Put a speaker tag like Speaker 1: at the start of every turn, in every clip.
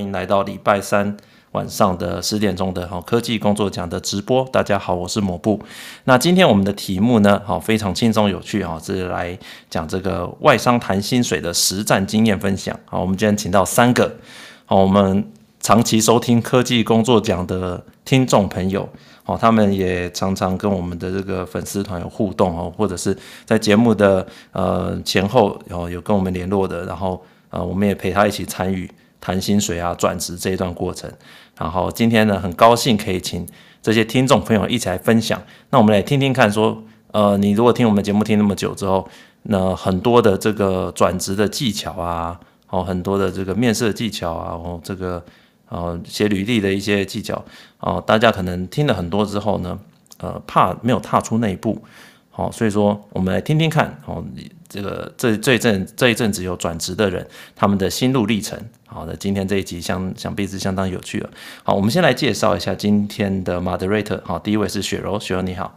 Speaker 1: 迎来到礼拜三晚上的十点钟的哈科技工作奖的直播。大家好，我是抹布。那今天我们的题目呢，好非常轻松有趣哈，是来讲这个外商谈薪水的实战经验分享。好，我们今天请到三个，好，我们长期收听科技工作奖的听众朋友。哦，他们也常常跟我们的这个粉丝团有互动哦，或者是在节目的呃前后有有跟我们联络的，然后呃我们也陪他一起参与谈薪水啊、转职这一段过程。然后今天呢，很高兴可以请这些听众朋友一起来分享。那我们来听听看，说呃你如果听我们节目听那么久之后，那很多的这个转职的技巧啊，哦很多的这个面试的技巧啊，哦这个。呃，写履历的一些技巧，哦、大家可能听了很多之后呢，呃，怕没有踏出那一步，好、所以说我们来听听看，哦，这个这这一阵这一阵子有转职的人，他们的心路历程，好的，今天这一集相想必是相当有趣了。好，我们先来介绍一下今天的 moderator，好，第一位是雪柔，雪柔你好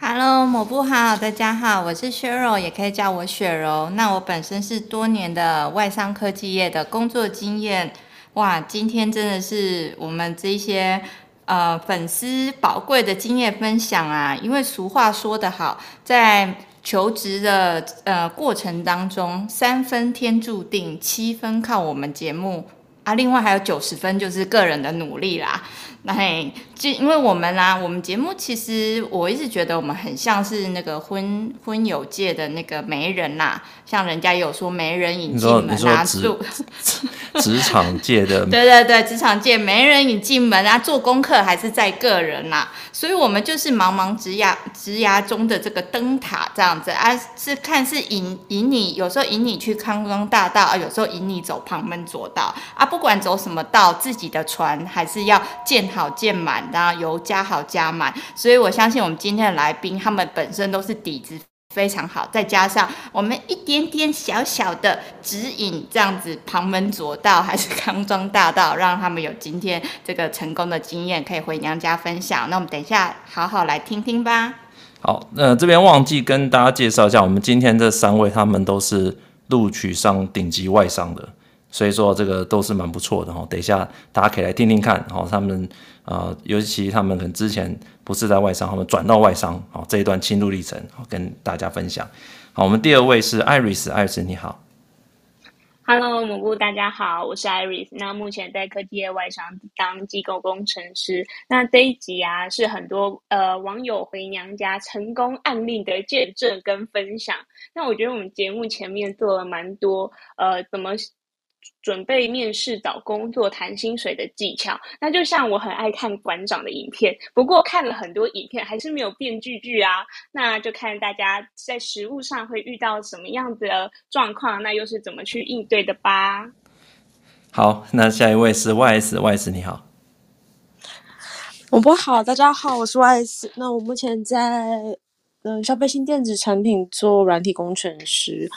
Speaker 2: ，Hello，抹布好，大家好，我是雪柔，也可以叫我雪柔。那我本身是多年的外商科技业的工作经验。哇，今天真的是我们这些呃粉丝宝贵的经验分享啊！因为俗话说得好，在求职的呃过程当中，三分天注定，七分靠我们节目啊，另外还有九十分就是个人的努力啦。那嘿，就因为我们啦、啊，我们节目其实我一直觉得我们很像是那个婚婚友界的那个媒人呐，像人家有说媒人引进门啊，
Speaker 1: 职 职场界的，
Speaker 2: 对对对，职场界媒人引进门啊，做功课还是在个人呐，所以我们就是茫茫职涯职涯中的这个灯塔这样子啊，是看是引引你，有时候引你去康庄大道啊，有时候引你走旁门左道啊，不管走什么道，自己的船还是要建。好建满，然后油加好加满，所以我相信我们今天的来宾，他们本身都是底子非常好，再加上我们一点点小小的指引，这样子旁门左道还是康庄大道，让他们有今天这个成功的经验，可以回娘家分享。那我们等一下好好来听听吧。
Speaker 1: 好，那、呃、这边忘记跟大家介绍一下，我们今天这三位，他们都是录取上顶级外商的。所以说这个都是蛮不错的哈，等一下大家可以来听听看，哈，他们呃，尤其他们可能之前不是在外商，他们转到外商，好，这一段心路历程，好，跟大家分享。好，我们第二位是 Iris，Iris 你好
Speaker 3: ，Hello，蘑菇大家好，我是 Iris，那目前在科技业外商当机构工程师。那这一集啊，是很多呃网友回娘家成功案例的见证跟分享。那我觉得我们节目前面做了蛮多呃，怎么。准备面试、找工作、谈薪水的技巧，那就像我很爱看馆长的影片，不过看了很多影片还是没有变句句啊。那就看大家在实物上会遇到什么样子的状况，那又是怎么去应对的吧？
Speaker 1: 好，那下一位是 YS，YS 你好，
Speaker 4: 我不好，大家好，我是 YS。那我目前在嗯消费性电子产品做软体工程师。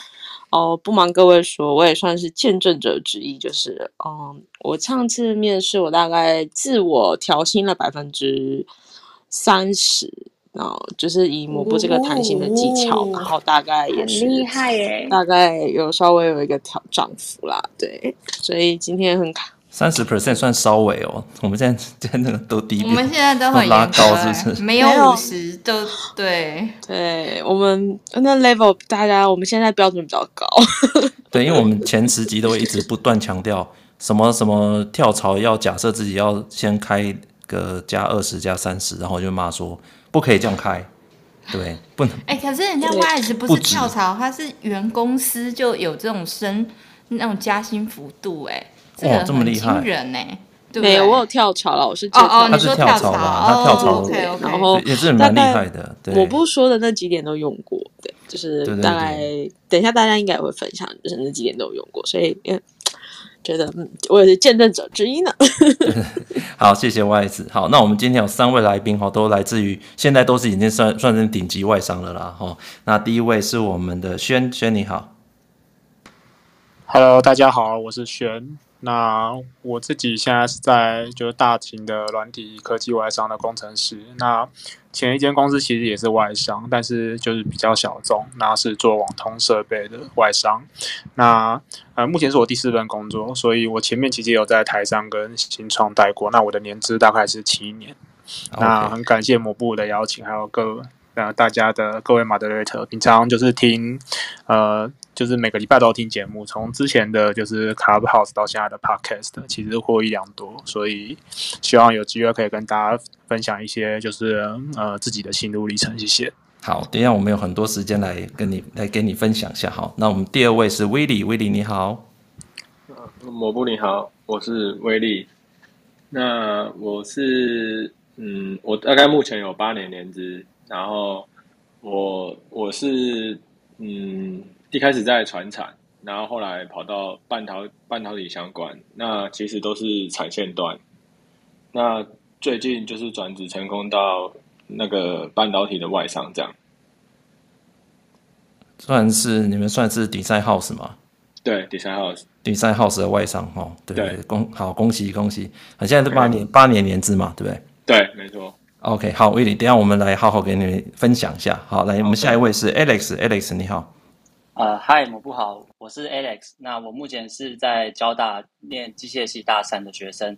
Speaker 4: 哦，不瞒各位说，我也算是见证者之一。就是，嗯，我上次面试，我大概自我调薪了百分之三十，然后就是以抹布这个弹性的技巧，哦、然后大概也是
Speaker 3: 厉害耶，
Speaker 4: 大概有稍微有一个调涨幅啦。对，所以今天很卡。
Speaker 1: 三十 percent 算稍微哦，我们现在 现在那个都低，
Speaker 2: 我们现在都很
Speaker 1: 拉高，是不是？
Speaker 2: 没有五十都对
Speaker 4: 对，我们那 level 大家我们现在标准比较高。
Speaker 1: 对，因为我们前十集都会一直不断强调什么什么跳槽要假设自己要先开个加二十加三十，然后就骂说不可以这样开，对，不能。
Speaker 2: 哎、欸，可是人家 YS 不是跳槽，他是原公司就有这种升那种加薪幅度、欸，哎。
Speaker 1: 哇，这么厉害！
Speaker 2: 人呢？
Speaker 4: 没有，我有跳槽了，我是
Speaker 2: 哦哦，
Speaker 1: 他是跳槽嘛，他跳槽，
Speaker 4: 然后
Speaker 1: 也是蛮厉害的。对，
Speaker 4: 我不说的那几点都用过，对，就是大概等一下大家应该也会分享，就是那几点都用过，所以觉得嗯，我也是见证者之一呢。
Speaker 1: 好，谢谢 YS。好，那我们今天有三位来宾哈，都来自于现在都是已经算算成顶级外商了啦哈。那第一位是我们的轩轩，你好。
Speaker 5: Hello，大家好，我是轩。那我自己现在是在就是大型的软体科技外商的工程师。那前一间公司其实也是外商，但是就是比较小众，那是做网通设备的外商。那呃，目前是我第四份工作，所以我前面其实有在台商跟新创待过。那我的年资大概是七年。那很感谢某部的邀请，还有各呃大家的各位 moderator，平常就是听呃。就是每个礼拜都听节目，从之前的就是 Clubhouse 到现在的 Podcast，其实获益良多，所以希望有机会可以跟大家分享一些就是呃自己的心路历程。谢谢。
Speaker 1: 好，等一下我们有很多时间来跟你来跟你分享一下。好，那我们第二位是威利，威利你好。
Speaker 6: 抹布你好，我是威利。那我是嗯，我大概目前有八年年资，然后我我是嗯。一开始在传产，然后后来跑到半导半导体相关，那其实都是产线端。那最近就是转职成功到那个半导体的外商，这样。
Speaker 1: 算是你们算是 design house 吗？
Speaker 6: 对，design house，design
Speaker 1: house 的外商哦。对对，恭好恭喜恭喜！现在是八年八年年资嘛，对不对？
Speaker 6: 对，没错。
Speaker 1: OK，好，威利，等一下我们来好好给你分享一下。好，来，我们下一位是 Alex，Alex，你好。
Speaker 7: 呃，嗨，某部好，我是 Alex。那我目前是在交大念机械系大三的学生，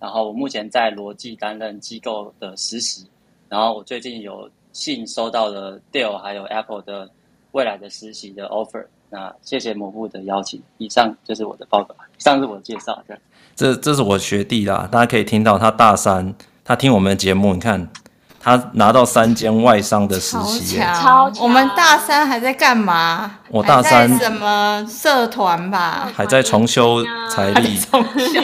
Speaker 7: 然后我目前在罗技担任机构的实习，然后我最近有幸收到了 Dell 还有 Apple 的未来的实习的 offer。那谢谢某部的邀请，以上就是我的报告，以上是我介绍。
Speaker 1: 这这是我学弟啦，大家可以听到他大三，他听我们的节目，你看。他拿到三间外商的实习，
Speaker 2: 超强！我们大三还在干嘛？
Speaker 1: 我大三
Speaker 2: 什么社团吧？
Speaker 1: 还在重修财力，
Speaker 2: 重修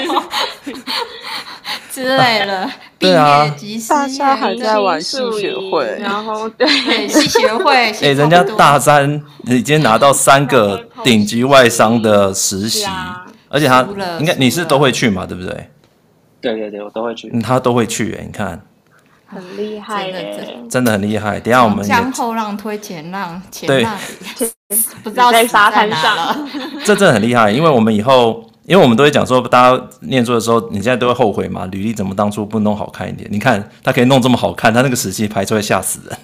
Speaker 2: 之类的。
Speaker 1: 对啊，
Speaker 4: 大三还在玩系学会，
Speaker 2: 然后对系学会。哎，
Speaker 1: 人家大三已经拿到三个顶级外商的实习，而且他应该你是都会去嘛？对不对？
Speaker 7: 对对对，我都会去。
Speaker 1: 他都会去，哎，你看。
Speaker 3: 很厉害的，
Speaker 1: 真的很厉害。等下我们
Speaker 2: 将后浪推前浪，前浪 不知道
Speaker 3: 在沙滩上。
Speaker 1: 这真的很厉害，因为我们以后，因为我们都会讲说，大家念书的时候，你现在都会后悔嘛？履历怎么当初不弄好看一点？你看他可以弄这么好看，他那个时期排出来吓死人。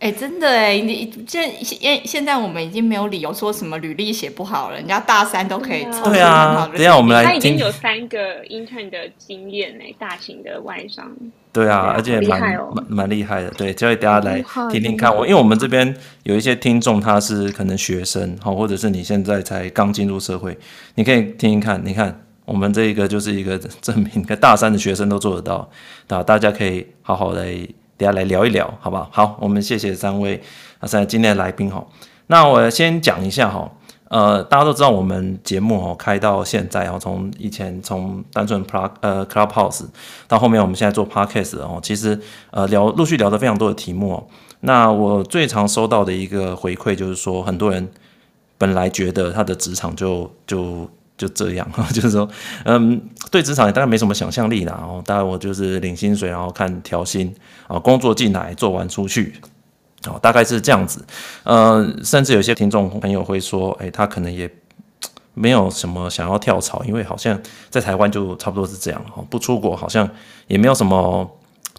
Speaker 2: 哎、欸，真的哎，你现现现在我们已经没有理由说什么履历写不好了，人家大三都可以抽。
Speaker 1: 对啊，等下我们来。
Speaker 3: 他已经有三个 intern 的经验哎，大型的外商。
Speaker 1: 对啊，而且蛮蛮蛮厉害的。对，就以大家来听听看我，因为我们这边有一些听众，他是可能学生，好，或者是你现在才刚进入社会，你可以听听看。你看，我们这一个就是一个证明，跟大三的学生都做得到，那大家可以好好来。大家来聊一聊，好不好？好，我们谢谢三位啊，三位今天的来宾哈。那我先讲一下哈，呃，大家都知道我们节目哦开到现在哦，从以前从单纯 Plug 呃 Clubhouse 到后面我们现在做 Podcast 哦，其实呃聊陆续聊的非常多的题目哦。那我最常收到的一个回馈就是说，很多人本来觉得他的职场就就。就这样，就是说，嗯，对职场也大概没什么想象力啦。然后，大概我就是领薪水，然后看调薪啊，工作进来做完出去，哦，大概是这样子。呃，甚至有些听众朋友会说，哎，他可能也没有什么想要跳槽，因为好像在台湾就差不多是这样，哦，不出国好像也没有什么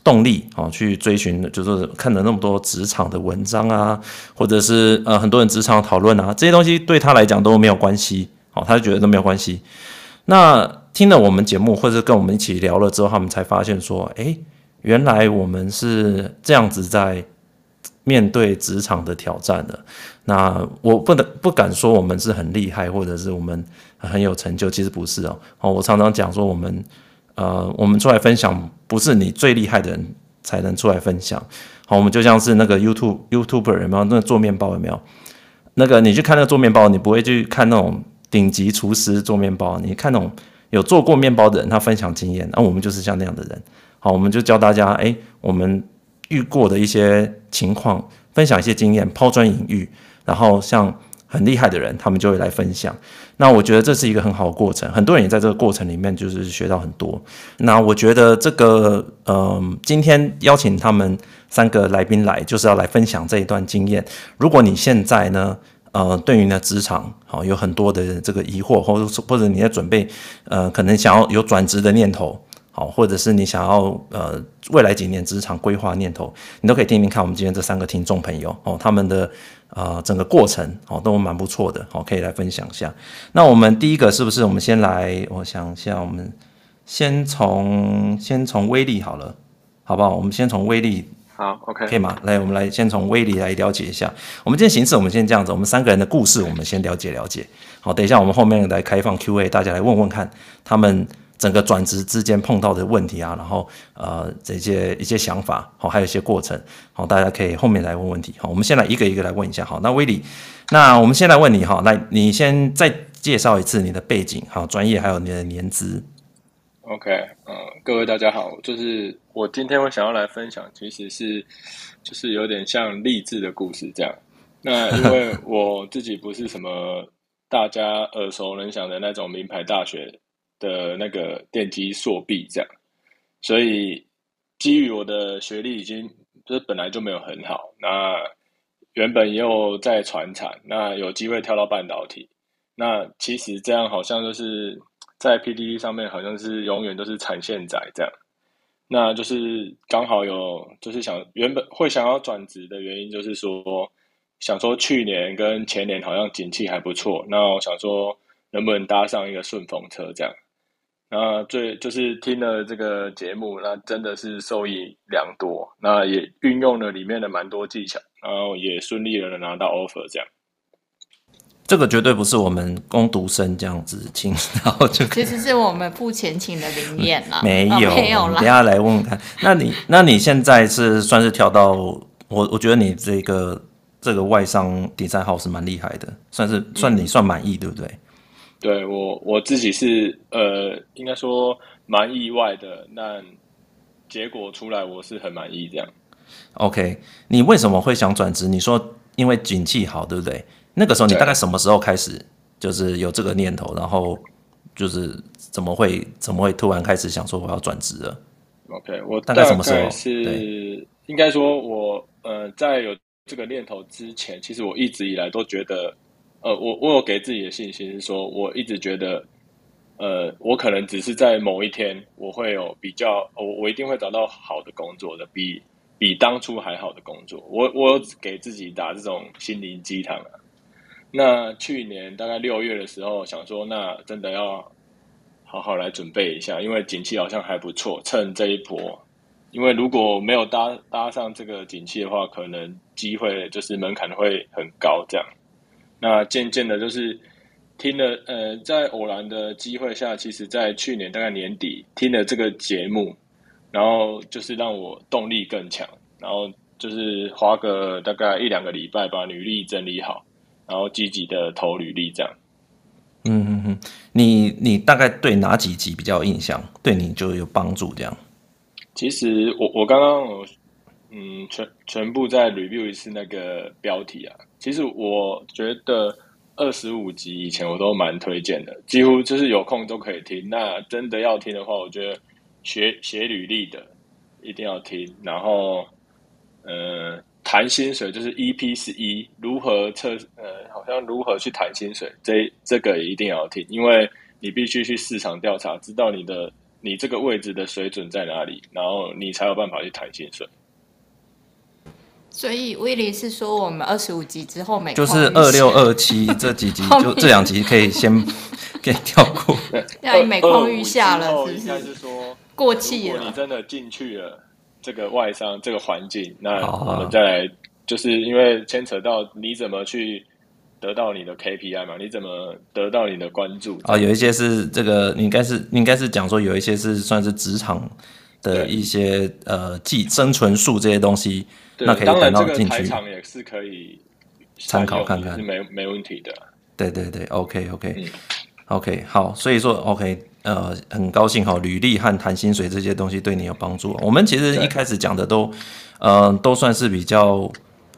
Speaker 1: 动力哦，去追寻，就是看了那么多职场的文章啊，或者是呃很多人职场讨论啊，这些东西对他来讲都没有关系。他就觉得都没有关系。那听了我们节目，或者跟我们一起聊了之后，他们才发现说，哎，原来我们是这样子在面对职场的挑战的。那我不能不敢说我们是很厉害，或者是我们很有成就，其实不是哦。哦，我常常讲说，我们呃，我们出来分享，不是你最厉害的人才能出来分享。好，我们就像是那个 YouTube YouTuber 有没有？那个做面包有没有？那个你去看那个做面包，你不会去看那种。顶级厨师做面包，你看那种有做过面包的人，他分享经验，那我们就是像那样的人。好，我们就教大家，哎，我们遇过的一些情况，分享一些经验，抛砖引玉。然后像很厉害的人，他们就会来分享。那我觉得这是一个很好的过程，很多人也在这个过程里面就是学到很多。那我觉得这个，嗯、今天邀请他们三个来宾来，就是要来分享这一段经验。如果你现在呢，呃，对于呢职场好、有很多的这个疑惑，或者或者你在准备呃，可能想要有转职的念头，好、或者是你想要呃未来几年职场规划念头，你都可以听听看我们今天这三个听众朋友哦，他们的呃整个过程哦都蛮不错的，好、可以来分享一下。那我们第一个是不是我们先来？我想一下，我们先从先从威力好了，好不好？我们先从威力。
Speaker 6: 好，OK，
Speaker 1: 可以吗？来，我们来先从威利来了解一下。我们今天形式，我们先这样子，我们三个人的故事，我们先了解了解。好，等一下我们后面来开放 Q&A，大家来问问看，他们整个转职之间碰到的问题啊，然后呃这些一些想法，好，还有一些过程，好，大家可以后面来问问题。好，我们先来一个一个来问一下。好，那威利，那我们先来问你哈，来，你先再介绍一次你的背景，好，专业还有你的年资。
Speaker 6: OK，嗯，各位大家好，就是我今天我想要来分享，其实是就是有点像励志的故事这样。那因为 我自己不是什么大家耳熟能详的那种名牌大学的那个电机硕毕这样，所以基于我的学历已经就是本来就没有很好，那原本又在传产，那有机会跳到半导体，那其实这样好像就是。在 PTT 上面好像是永远都是产线仔这样，那就是刚好有就是想原本会想要转职的原因，就是说想说去年跟前年好像景气还不错，那我想说能不能搭上一个顺风车这样，那最就是听了这个节目，那真的是受益良多，那也运用了里面的蛮多技巧，然后也顺利的拿到 offer 这样。
Speaker 1: 这个绝对不是我们工读生这样子请，然后就
Speaker 2: 其实是我们付钱请的临演了，
Speaker 1: 没有，
Speaker 2: 哦、没有啦。
Speaker 1: 等下来问问看，那你 那你现在是算是跳到我，我觉得你这个这个外商 design house 是蛮厉害的，算是算你算满意，对不对？
Speaker 6: 对我我自己是呃，应该说蛮意外的，那结果出来我是很满意这样。
Speaker 1: OK，你为什么会想转职？你说因为景气好，对不对？那个时候你大概什么时候开始就是有这个念头，然后就是怎么会怎么会突然开始想说我要转职了
Speaker 6: ？OK，我
Speaker 1: 大概什么时候？
Speaker 6: 是应该说我呃在有这个念头之前，其实我一直以来都觉得，呃，我我有给自己的信心是说，我一直觉得，呃，我可能只是在某一天我会有比较，我我一定会找到好的工作的，比比当初还好的工作。我我有给自己打这种心灵鸡汤啊。那去年大概六月的时候，想说那真的要好好来准备一下，因为景气好像还不错，趁这一波。因为如果没有搭搭上这个景气的话，可能机会就是门槛会很高这样。那渐渐的，就是听了呃，在偶然的机会下，其实在去年大概年底听了这个节目，然后就是让我动力更强，然后就是花个大概一两个礼拜把履历整理好。然后积极的投履历，这样。
Speaker 1: 嗯嗯嗯，你你大概对哪几集比较有印象？对你就有帮助这样？
Speaker 6: 其实我我刚刚嗯全全部再 review 一次那个标题啊。其实我觉得二十五集以前我都蛮推荐的，几乎就是有空都可以听。那真的要听的话，我觉得学写履历的一定要听。然后，呃。谈薪水就是 EP 十一，如何测呃，好像如何去谈薪水，这这个也一定要听，因为你必须去市场调查，知道你的你这个位置的水准在哪里，然后你才有办法去谈薪水。
Speaker 2: 所以威利是说，我们二十五集之后每
Speaker 1: 就是二六二七这几集，就这两集可以先 给跳过，
Speaker 2: 要每况愈下了，是不是？
Speaker 6: 应该是说
Speaker 2: 过气了。
Speaker 6: 如果你真的进去了。这个外商这个环境，那我们再来，就是因为牵扯到你怎么去得到你的 KPI 嘛？你怎么得到你的关注？
Speaker 1: 啊，有一些是这个，你应该是你应该是讲说有一些是算是职场的一些呃技生存术这些东西，那可以等到进去。台
Speaker 6: 场也是可以
Speaker 1: 参考看看，
Speaker 6: 是没没问题的。
Speaker 1: 对对对，OK OK、嗯、OK，好，所以说 OK。呃，很高兴哈，履历和谈薪水这些东西对你有帮助。我们其实一开始讲的都，呃，都算是比较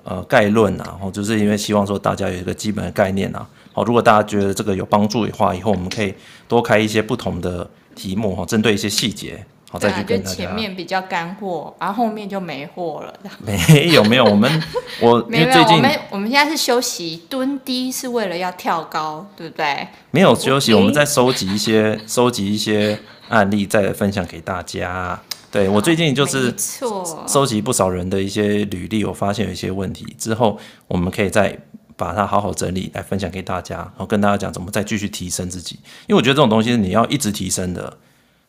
Speaker 1: 呃概论啊，然后就是因为希望说大家有一个基本的概念啊。好，如果大家觉得这个有帮助的话，以后我们可以多开一些不同的题目哈，针对一些细节，好再去跟大家。
Speaker 2: 就前面比较干货，然后后面就没货了。
Speaker 1: 没有没有，我们我
Speaker 2: 没有没有，我们我们现在是休息，蹲低是为了要跳高，对不对？
Speaker 1: 没有休息，我们在收集一些收集一些案例，再分享给大家。对，我最近就是收集不少人的一些履历，我发现有一些问题，之后我们可以再把它好好整理来分享给大家，然后跟大家讲怎么再继续提升自己。因为我觉得这种东西是你要一直提升的。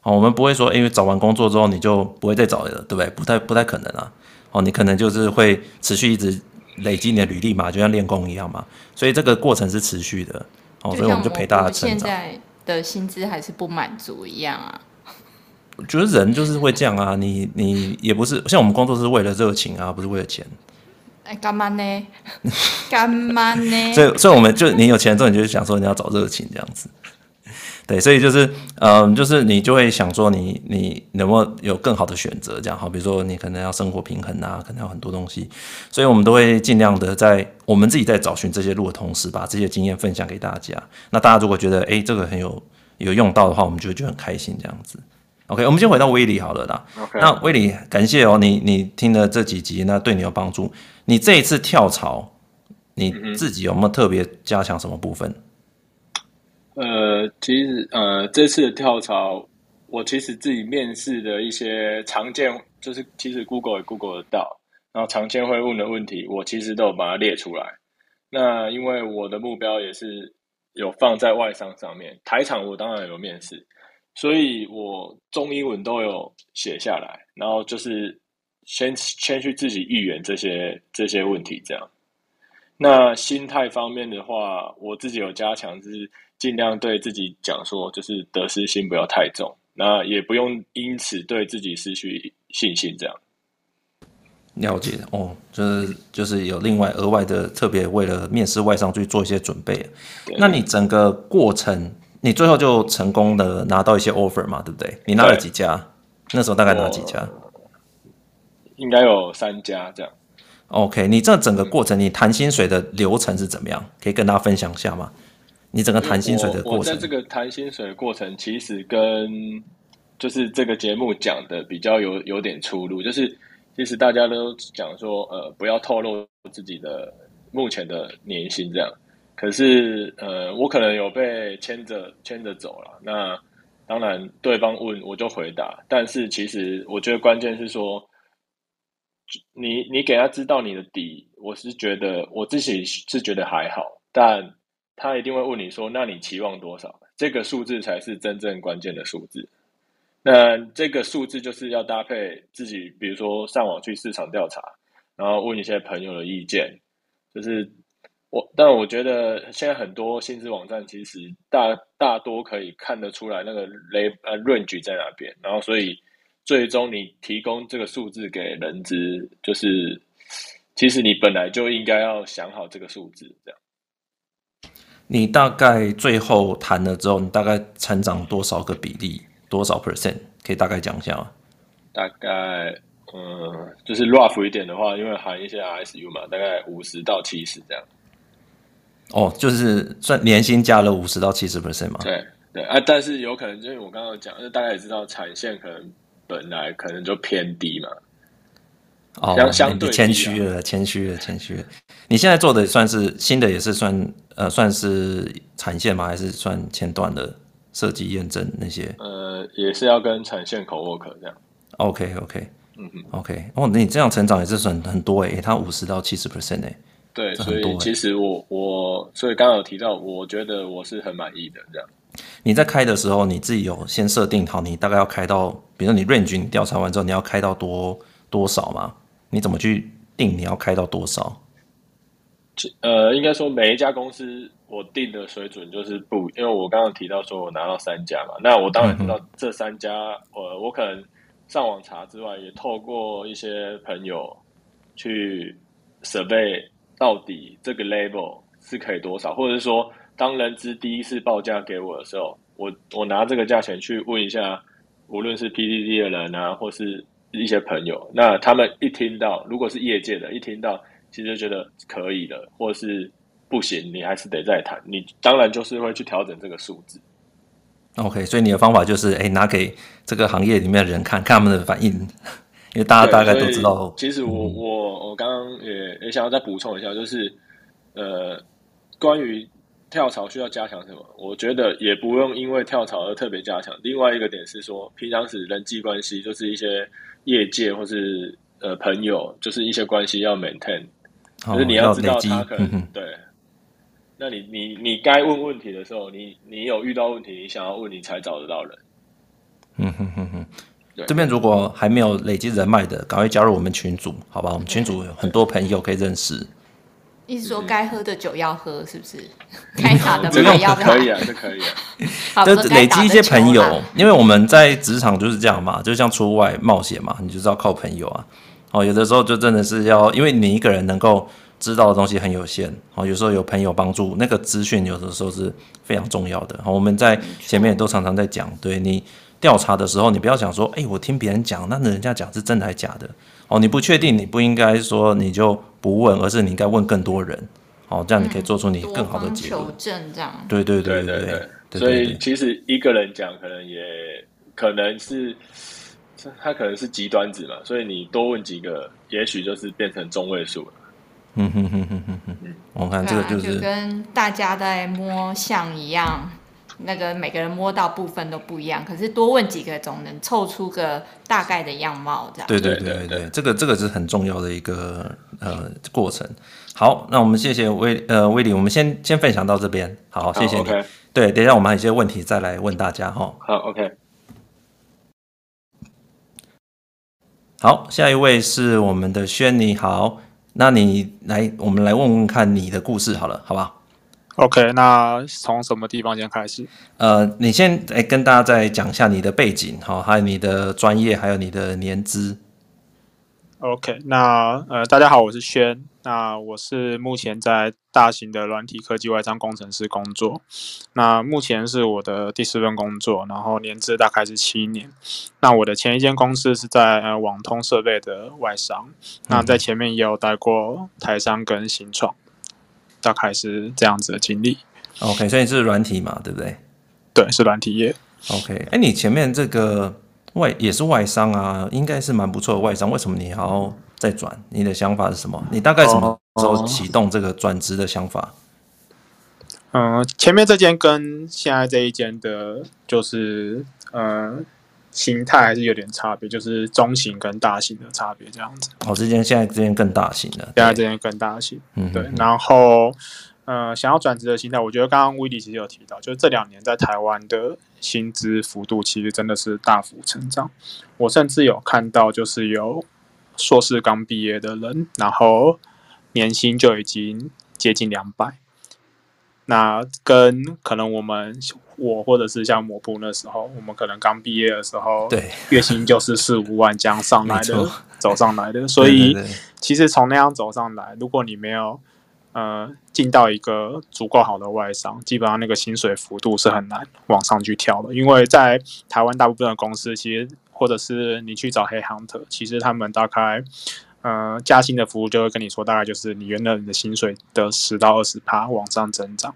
Speaker 1: 好，我们不会说，因为找完工作之后你就不会再找了，对不对？不太不太可能啊。哦，你可能就是会持续一直累积你的履历嘛，就像练功一样嘛。所以这个过程是持续的。哦，所以我们就陪大家成长。
Speaker 2: 现在的薪资还是不满足一样啊。
Speaker 1: 我觉得人就是会这样啊，你你也不是像我们工作是为了热情啊，不是为了钱。
Speaker 2: 哎，干嘛呢？干嘛呢？
Speaker 1: 所以，所以我们就你有钱之后，你就想说你要找热情这样子。对，所以就是，嗯，就是你就会想说你，你你能不能有更好的选择？这样好，比如说你可能要生活平衡啊，可能要很多东西，所以我们都会尽量的在我们自己在找寻这些路的同时，把这些经验分享给大家。那大家如果觉得哎，这个很有有用到的话，我们就会觉得很开心这样子。OK，我们先回到威利好了啦。Okay. 那威利，感谢哦，你你听了这几集，那对你有帮助。你这一次跳槽，你自己有没有特别加强什么部分？
Speaker 6: 呃，其实呃，这次的跳槽，我其实自己面试的一些常见，就是其实 Google 也 Google 得到，然后常见会问的问题，我其实都有把它列出来。那因为我的目标也是有放在外商上面，台厂我当然有面试。所以我中英文都有写下来，然后就是先先去自己预言这些这些问题，这样。那心态方面的话，我自己有加强，就是尽量对自己讲说，就是得失心不要太重，那也不用因此对自己失去信心，这样。
Speaker 1: 了解哦，就是就是有另外额外的特别为了面试外商去做一些准备。那你整个过程？你最后就成功的拿到一些 offer 嘛，对不对？你拿了几家？那时候大概拿几家？
Speaker 6: 应该有三家这样。
Speaker 1: OK，你这整个过程，你谈薪水的流程是怎么样？可以跟大家分享一下吗？你整个谈薪水的过程，
Speaker 6: 我在这个谈薪水的过程，其实跟就是这个节目讲的比较有有点出入。就是其实大家都讲说，呃，不要透露自己的目前的年薪这样。可是，呃，我可能有被牵着牵着走了。那当然，对方问我就回答。但是，其实我觉得关键是说，你你给他知道你的底，我是觉得我自己是觉得还好。但他一定会问你说：“那你期望多少？”这个数字才是真正关键的数字。那这个数字就是要搭配自己，比如说上网去市场调查，然后问一些朋友的意见，就是。我但我觉得现在很多薪资网站其实大大多可以看得出来那个雷呃 range 在哪边，然后所以最终你提供这个数字给人资，就是其实你本来就应该要想好这个数字这样。
Speaker 1: 你大概最后谈了之后，你大概成长多少个比例，多少 percent？可以大概讲一下吗？
Speaker 6: 大概嗯，就是 rough 一点的话，因为含一些 RSU 嘛，大概五十到七十这样。
Speaker 1: 哦，就是算年薪加了五十到七十 percent 嘛？
Speaker 6: 对对啊，但是有可能，就是我刚刚讲，就大家也知道，产线可能本来可能就偏低嘛。
Speaker 1: 哦，相相对谦虚了，谦虚了，谦虚了。你现在做的算是新的，也是算呃，算是产线吗？还是算前端的设计验证那些？
Speaker 6: 呃，也是要跟产线 co-work 这样。
Speaker 1: OK OK，嗯嗯，OK。哦，那你这样成长也是算很多诶，他五十到七十 percent 诶。
Speaker 6: 对，所以其实我我所以刚刚有提到，我觉得我是很满意的这样。
Speaker 1: 你在开的时候，你自己有先设定好，你大概要开到，比如说你 range 你调查完之后，你要开到多多少吗？你怎么去定你要开到多少？
Speaker 6: 呃，应该说每一家公司我定的水准就是不，因为我刚刚提到说我拿到三家嘛，那我当然知道这三家，呃、嗯，我可能上网查之外，也透过一些朋友去 survey。到底这个 label 是可以多少？或者是说，当人资第一次报价给我的时候，我我拿这个价钱去问一下，无论是 PDD 的人啊，或是一些朋友，那他们一听到，如果是业界的，一听到，其实就觉得可以的，或是不行，你还是得再谈。你当然就是会去调整这个数字。
Speaker 1: OK，所以你的方法就是，哎，拿给这个行业里面的人看看他们的反应，因为大家大概都知道。
Speaker 6: 其实我、嗯、我我刚刚也也想要再补充一下，就是呃，关于跳槽需要加强什么，我觉得也不用因为跳槽而特别加强。另外一个点是说，平常时人际关系就是一些业界或是呃朋友，就是一些关系要 maintain。就是你要知道他可能、嗯、对，那你你你该问问题的时候，你你有遇到问题，你想要问，你才找得到人。
Speaker 1: 嗯哼哼哼，这边如果还没有累积人脉的，赶快加入我们群组，好吧？我们群组有很多朋友可以认识。
Speaker 2: 意思说，该喝的酒要喝，是不是？该打的牌要
Speaker 6: 可以啊，这可以啊。
Speaker 1: 好，就累积一些朋友，因为我们在职场就是这样嘛，就像出外冒险嘛，你就是要靠朋友啊。哦，有的时候就真的是要，因为你一个人能够知道的东西很有限。哦，有时候有朋友帮助，那个资讯有的时候是非常重要的。哦，我们在前面也都常常在讲，对你调查的时候，你不要想说，哎，我听别人讲，那人家讲是真的还是假的？哦，你不确定，你不应该说你就不问，而是你应该问更多人。哦，这样你可以做出你更好的结论。求证这样。对对对对对。
Speaker 6: 所以其实一个人讲，可能也可能是。他可能是极端值嘛，所以你多问几个，也许就是变成中位数了。
Speaker 1: 嗯哼哼哼哼哼，我看这个就是、啊、就跟
Speaker 2: 大家在摸象一样，那个每个人摸到部分都不一样，可是多问几个总能凑出个大概的样貌，这样。
Speaker 1: 对对对对，这个这个是很重要的一个呃过程。好，那我们谢谢威呃威利，我们先先分享到这边。好，谢谢你。Okay. 对，等一下我们还有一些问题再来问大家哈。
Speaker 6: 好，OK。
Speaker 1: 好，下一位是我们的轩，你好，那你来，我们来问问看你的故事好了，好不好
Speaker 5: ？OK，那从什么地方先开始？
Speaker 1: 呃，你先来跟大家再讲一下你的背景，好，还有你的专业，还有你的年资。
Speaker 5: OK，那呃，大家好，我是轩。那我是目前在大型的软体科技外商工程师工作。那目前是我的第四份工作，然后年资大概是七年。那我的前一间公司是在呃网通设备的外商。那在前面也有待过台商跟新创，大概是这样子的经历。
Speaker 1: OK，所以你是软体嘛，对不对？
Speaker 5: 对，是软体业。
Speaker 1: OK，哎，你前面这个。外也是外商啊，应该是蛮不错的外商。为什么你还要再转？你的想法是什么？你大概什么时候启动这个转职的想法？
Speaker 5: 嗯、呃，前面这间跟现在这一间的，就是呃形态还是有点差别，就是中型跟大型的差别这样子。
Speaker 1: 哦，这间现在这间更大型的，
Speaker 5: 现在这间更大型。嗯，对。然后呃，想要转职的心态，我觉得刚刚威迪其实有提到，就是这两年在台湾的。薪资幅度其实真的是大幅成长，我甚至有看到，就是有硕士刚毕业的人，然后年薪就已经接近两百。那跟可能我们我或者是像抹布那时候，我们可能刚毕业的时候，对，月薪就是四五万这样上来的，走上来的。所以其实从那样走上来，如果你没有。呃，进到一个足够好的外商，基本上那个薪水幅度是很难往上去跳的。因为在台湾大部分的公司，其实或者是你去找黑 hunter，其实他们大概呃加薪的服务就会跟你说，大概就是你原来你的薪水的十到二十趴往上增长。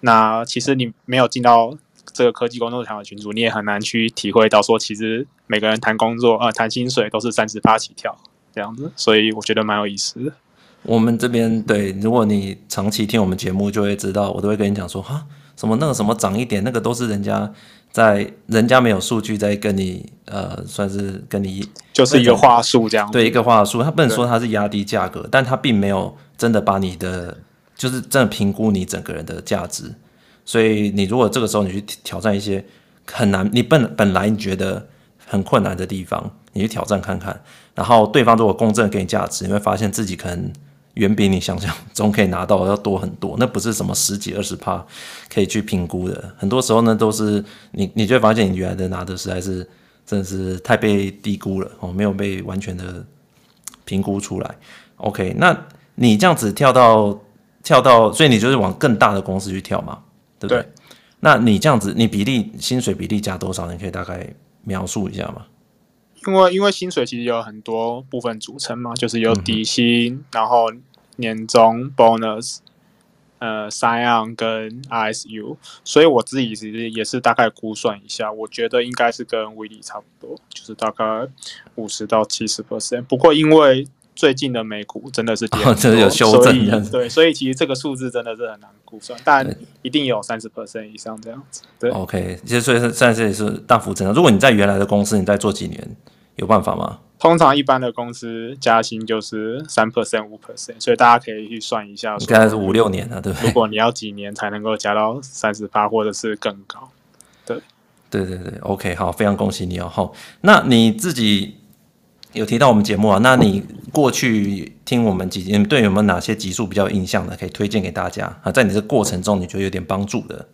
Speaker 5: 那其实你没有进到这个科技工作场的群组，你也很难去体会到说，其实每个人谈工作呃谈薪水都是三十趴起跳这样子，所以我觉得蛮有意思的。
Speaker 1: 我们这边对，如果你长期听我们节目，就会知道，我都会跟你讲说，哈，什么那个什么涨一点，那个都是人家在人家没有数据在跟你，呃，算是跟你
Speaker 5: 就是一个话术这样，
Speaker 1: 对，一个话术，他不能说他是压低价格，但他并没有真的把你的，就是真的评估你整个人的价值，所以你如果这个时候你去挑战一些很难，你本本来你觉得很困难的地方，你去挑战看看，然后对方如果公正给你价值，你会发现自己可能。远比你想象中可以拿到要多很多，那不是什么十几二十趴可以去评估的。很多时候呢，都是你，你就会发现你原来的拿的实在是真的是太被低估了哦，没有被完全的评估出来。OK，那你这样子跳到跳到，所以你就是往更大的公司去跳嘛，对不对？对。那你这样子，你比例薪水比例加多少？你可以大概描述一下吗？
Speaker 5: 因为因为薪水其实有很多部分组成嘛，就是有底薪，嗯、然后。年终 bonus，呃 SCION 跟 ISU，所以我自己其实也是大概估算一下，我觉得应该是跟威力差不多，就是大概五十到七十 percent。不过因为最近的美股真的是跌，
Speaker 1: 真的有修正，
Speaker 5: 对，所以其实这个数字真的是很难估算，但一定有三十 percent 以上这样子。对
Speaker 1: ，OK，其实所以现在这也是大幅增长。如果你在原来的公司，你再做几年，有办法吗？
Speaker 5: 通常一般的公司加薪就是三 percent 五 percent，所以大家可以去算一下，
Speaker 1: 应该是五六年了，对不对？
Speaker 5: 如果你要几年才能够加到三十八，或者是更高？对，
Speaker 1: 对对对，OK，好，非常恭喜你哦。好，那你自己有提到我们节目啊？那你过去听我们几集，对有没有哪些集数比较有印象的，可以推荐给大家啊？在你这个过程中，你觉得有点帮助的？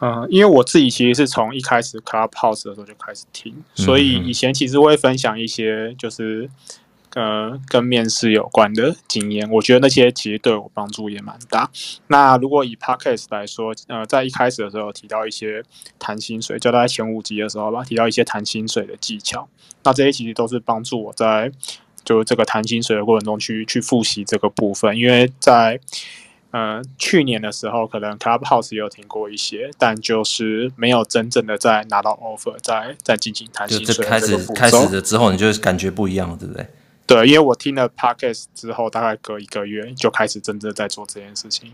Speaker 5: 嗯，因为我自己其实是从一开始 Clubhouse 的时候就开始听，所以以前其实我会分享一些就是呃跟面试有关的经验，我觉得那些其实对我帮助也蛮大。那如果以 Podcast 来说，呃，在一开始的时候提到一些谈薪水，就在前五集的时候吧，提到一些谈薪水的技巧，那这些其实都是帮助我在就这个谈薪水的过程中去去复习这个部分，因为在。呃，去年的时候可能 Clubhouse 也有听过一些，但就是没有真正的在拿到 offer，在在进行谈薪水的
Speaker 1: 开始开始的之后，你就感觉不一样了，对不对？
Speaker 5: 对，因为我听了 Podcast 之后，大概隔一个月就开始真正在做这件事情。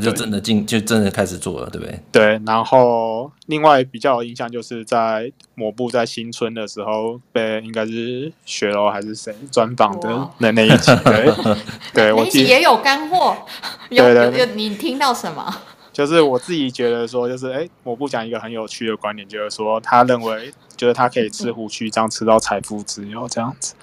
Speaker 1: 就真的进，就真的开始做了，对不对？
Speaker 5: 对，然后另外比较有印象，就是在抹布在新春的时候被应该是雪柔还是谁专访的那那一集，对，对我自己
Speaker 2: 也有干货，有有有你听到什么？
Speaker 5: 就是我自己觉得说，就是哎，我不讲一个很有趣的观点，就是说他认为，就是他可以吃胡须张吃到财富自由这样子，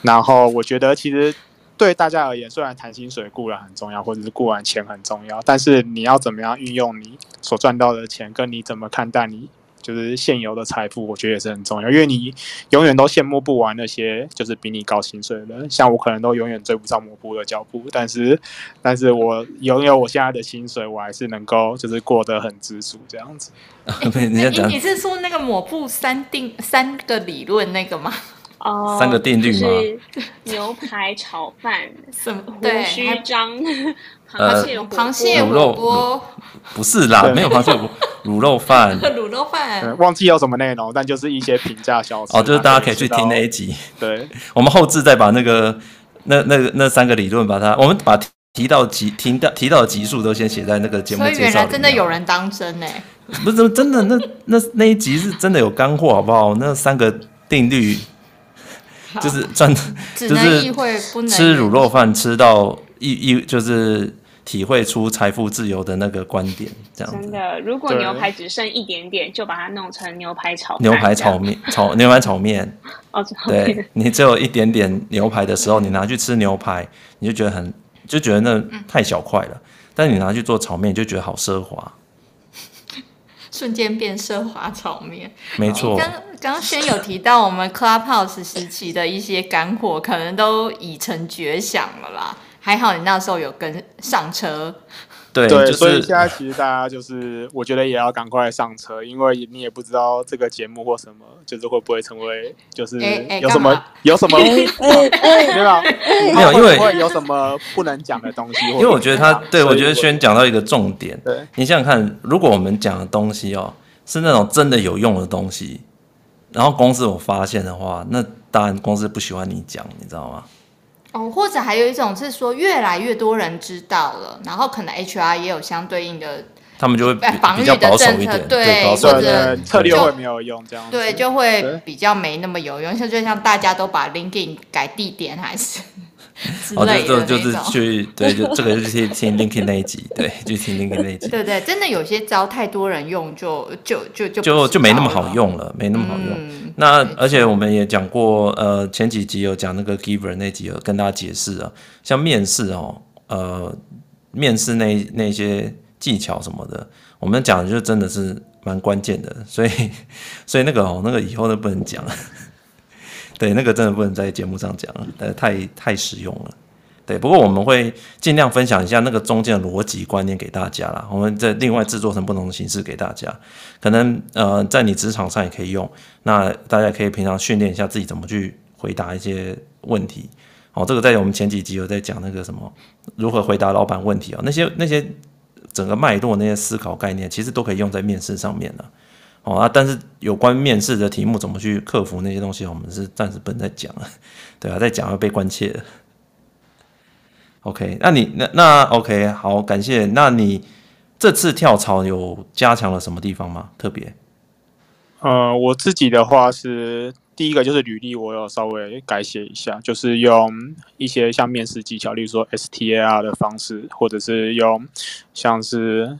Speaker 5: 然后我觉得其实。对大家而言，虽然谈薪水固然很重要，或者是固然钱很重要，但是你要怎么样运用你所赚到的钱，跟你怎么看待你就是现有的财富，我觉得也是很重要。因为你永远都羡慕不完那些就是比你高薪水的人，像我可能都永远追不上抹布的脚步，但是，但是我拥有我现在的薪水，我还是能够就是过得很知足这样子。
Speaker 2: 欸、你你是说那个抹布三定三个理论那个吗？
Speaker 3: 哦，
Speaker 1: 三个定律吗？
Speaker 3: 牛排炒饭，
Speaker 2: 什么？胡
Speaker 3: 须章，
Speaker 2: 螃蟹螃蟹火锅，
Speaker 1: 不是啦，没有螃蟹火锅，卤肉饭，
Speaker 2: 卤肉饭，
Speaker 5: 忘记有什么内容，但就是一些平价小吃。
Speaker 1: 哦，就是大家可以去听那一集。
Speaker 5: 对，
Speaker 1: 我们后置再把那个那那个那三个理论，把它我们把提到集提到提到的集数都先写在那个节目介绍里面。所以原来
Speaker 2: 真的有人当真呢？
Speaker 1: 不是真的，那那那一集是真的有干货，好不好？那三个定律。就是赚，就是吃卤肉饭吃到一一就是体会出财富自由的那个观点，这样子。
Speaker 3: 真的，如果牛排只剩一点点，就把它弄成牛排炒
Speaker 1: 牛排炒面炒 牛排炒面。
Speaker 3: 哦，
Speaker 1: 对，你只有一点点牛排的时候，你拿去吃牛排，你就觉得很就觉得那太小块了。但你拿去做炒面，就觉得好奢华。
Speaker 2: 瞬间变奢华炒面，
Speaker 1: 没错。
Speaker 2: 刚刚轩有提到我们 Clubhouse 时期的一些干货，可能都已成绝响了啦。还好你那时候有跟上车。
Speaker 1: 对，
Speaker 5: 对
Speaker 1: 就是、
Speaker 5: 所以现在其实大家就是，我觉得也要赶快上车，因为你也不知道这个节目或什么，就是会不会成为，就是有什么、欸欸、有什么，没有 没有，
Speaker 1: 因为
Speaker 5: 会有什么不能讲的东西。
Speaker 1: 因为我觉得他，对我觉得轩讲到一个重点，
Speaker 5: 对，
Speaker 1: 你想想看，如果我们讲的东西哦是那种真的有用的东西，然后公司有发现的话，那当然公司不喜欢你讲，你知道吗？
Speaker 2: 哦，或者还有一种是说，越来越多人知道了，然后可能 HR 也有相对应的，
Speaker 1: 他们就会
Speaker 2: 防御的政策，对，或者
Speaker 5: 策略会没有用，这样
Speaker 2: 对，就会比较没那么有用。像就像大家都把 LinkedIn 改地点，还是。
Speaker 1: 哦，就就就是去对，就 这个就是听听 LinkedIn 那一集，对，就听 LinkedIn 那一集。
Speaker 2: 对对，真的有些招太多人用就，就就就就
Speaker 1: 就就没那么好用了，没那么好用。嗯、那而且我们也讲过，呃，前几集有讲那个 Giver 那集有跟大家解释啊，像面试哦，呃，面试那那些技巧什么的，我们讲的就真的是蛮关键的，所以所以那个哦，那个以后都不能讲了。对，那个真的不能在节目上讲了，呃，太太实用了。对，不过我们会尽量分享一下那个中间的逻辑观念给大家啦。我们再另外制作成不同的形式给大家，可能呃，在你职场上也可以用。那大家可以平常训练一下自己怎么去回答一些问题，哦，这个在我们前几集有在讲那个什么如何回答老板问题啊、那些那些整个脉络那些思考概念，其实都可以用在面试上面的。哦啊，但是有关面试的题目怎么去克服那些东西，我们是暂时不能再讲了，对啊，再讲要被关切了。OK，那你那那 OK，好，感谢。那你这次跳槽有加强了什么地方吗？特别？
Speaker 5: 呃，我自己的话是第一个就是履历，我有稍微改写一下，就是用一些像面试技巧，例如说 STAR 的方式，或者是用像是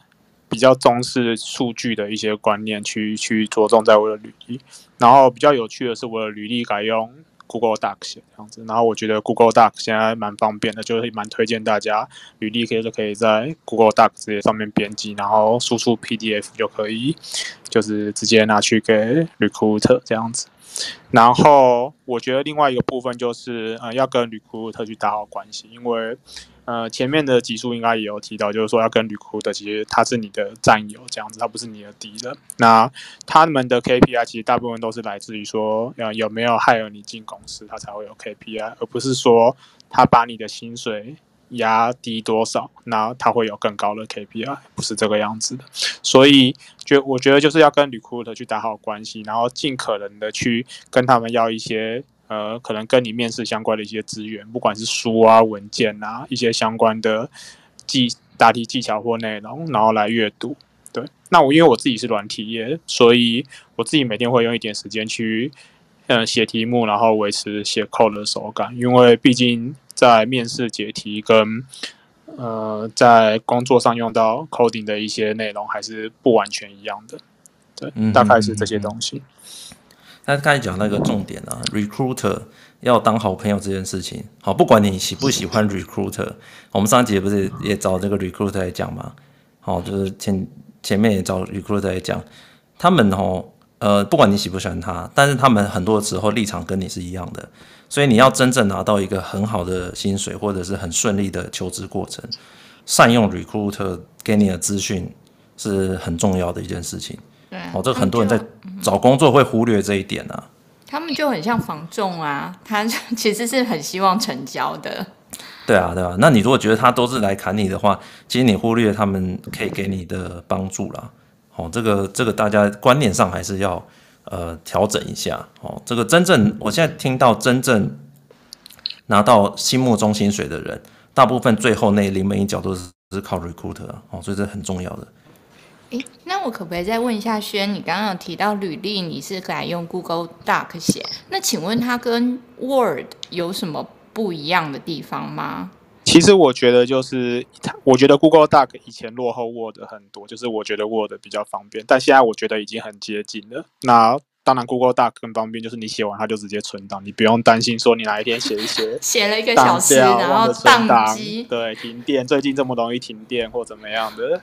Speaker 5: 比较重视数据的一些观念去去着重在我的履历。然后比较有趣的是，我的履历改用。Google Docs 这样子，然后我觉得 Google Docs 现在蛮方便的，就是蛮推荐大家履历可以就可以在 Google Docs 这些上面编辑，然后输出 PDF 就可以，就是直接拿去给 Recruiter 这样子。然后我觉得另外一个部分就是，呃，要跟 Recruiter 去打好关系，因为。呃，前面的集数应该也有提到，就是说要跟 recruiter，其实他是你的战友这样子，他不是你的敌人。那他们的 KPI 其实大部分都是来自于说，呃，有没有害了你进公司，他才会有 KPI，而不是说他把你的薪水压低多少，那他会有更高的 KPI，不是这个样子的。所以，就我觉得就是要跟 recruiter 去打好关系，然后尽可能的去跟他们要一些。呃，可能跟你面试相关的一些资源，不管是书啊、文件啊，一些相关的技答题技巧或内容，然后来阅读。对，那我因为我自己是软体业，所以我自己每天会用一点时间去，呃，写题目，然后维持写 code 的手感。因为毕竟在面试解题跟呃在工作上用到 coding 的一些内容，还是不完全一样的。对，嗯、大概是这些东西。
Speaker 1: 那刚才讲那个重点啊，recruiter 要当好朋友这件事情，好，不管你喜不喜欢 recruiter，我们上集不是也找这个 recruiter 来讲嘛，好，就是前前面也找 recruiter 来讲，他们哦，呃，不管你喜不喜欢他，但是他们很多时候立场跟你是一样的，所以你要真正拿到一个很好的薪水或者是很顺利的求职过程，善用 recruiter 给你的资讯是很重要的一件事情。对，哦，这很多人在找工作会忽略这一点啊。
Speaker 2: 他们就很像房仲啊，他其实是很希望成交的。
Speaker 1: 对啊，对啊。那你如果觉得他都是来砍你的话，其实你忽略他们可以给你的帮助啦。哦，这个这个大家观念上还是要呃调整一下。哦，这个真正我现在听到真正拿到心目中薪水的人，大部分最后那临门一脚都是是靠 recruiter 哦，所以这很重要的。
Speaker 2: 诶，那我可不可以再问一下轩？你刚刚有提到履历你是改用 Google Doc 写，那请问它跟 Word 有什么不一样的地方吗？
Speaker 5: 其实我觉得就是，我觉得 Google Doc 以前落后 Word 很多，就是我觉得 Word 比较方便，但现在我觉得已经很接近了。那当然 Google Doc 更方便，就是你写完它就直接存档，你不用担心说你哪一天写一写，
Speaker 2: 写了一个小时然后宕机，
Speaker 5: 对，停电，最近这么容易停电或怎么样的。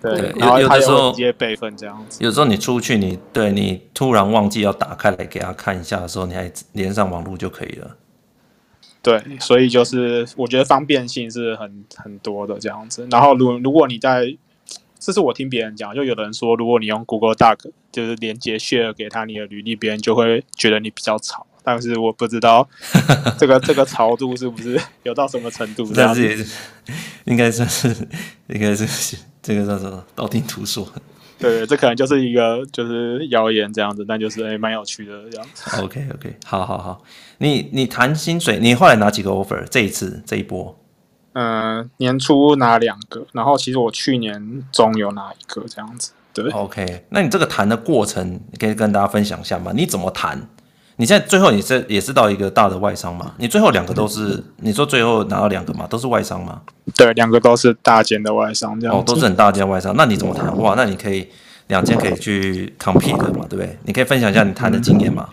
Speaker 5: 对，
Speaker 1: 有有的时候
Speaker 5: 直接备份这样子。
Speaker 1: 有时候你出去你，你对你突然忘记要打开来给他看一下的时候，你还连上网络就可以了。
Speaker 5: 对，所以就是我觉得方便性是很很多的这样子。然后如如果你在，这是我听别人讲，就有人说，如果你用 Google Doc 就是连接 share 给他你的履历，别人就会觉得你比较吵。但是我不知道 这个这个潮度是不是有到什么程度？
Speaker 1: 但是也是应该算是应该是。这个叫什么道听途说，
Speaker 5: 对，这可能就是一个就是谣言这样子，但就是哎，蛮有趣的这样子。
Speaker 1: OK OK，好好好，你你谈薪水，你后来拿几个 offer？这一次这一波？
Speaker 5: 嗯、呃，年初拿两个，然后其实我去年中有拿一个这样子。对
Speaker 1: ，OK，那你这个谈的过程，你可以跟大家分享一下吗？你怎么谈？你现在最后你是也是到一个大的外商嘛？你最后两个都是你说最后拿到两个嘛？都是外商吗？
Speaker 5: 对，两个都是大间的外商，这样
Speaker 1: 哦，都是很大间外商。那你怎么谈？哇，那你可以两间可以去 compete 嘛，对不对？你可以分享一下你谈的经验嘛？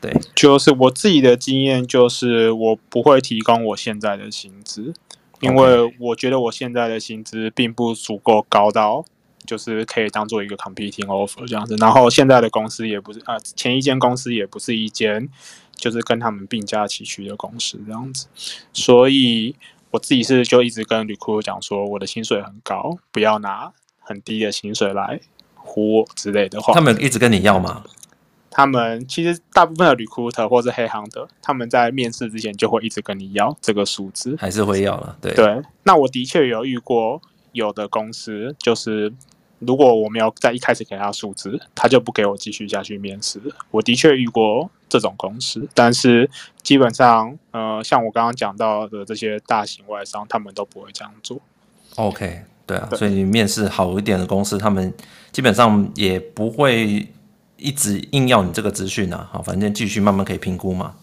Speaker 1: 对，
Speaker 5: 就是我自己的经验，就是我不会提供我现在的薪资，因为我觉得我现在的薪资并不足够高到。就是可以当做一个 competing offer 这样子，然后现在的公司也不是啊、呃，前一间公司也不是一间就是跟他们并驾齐驱的公司这样子，所以我自己是就一直跟 recruiter 讲说，我的薪水很高，不要拿很低的薪水来唬我之类的话。
Speaker 1: 他们一直跟你要吗？
Speaker 5: 他们其实大部分的 recruiter 或者 headhunter，他们在面试之前就会一直跟你要这个数字，
Speaker 1: 还是会要了。对
Speaker 5: 对，那我的确有遇过有的公司，就是如果我没有在一开始给他数字，他就不给我继续下去面试。我的确遇过这种公司，但是基本上，呃，像我刚刚讲到的这些大型外商，他们都不会这样做。
Speaker 1: OK，对啊，对，所以你面试好一点的公司，他们基本上也不会。一直硬要你这个资讯啊，好，反正继续慢慢可以评估嘛。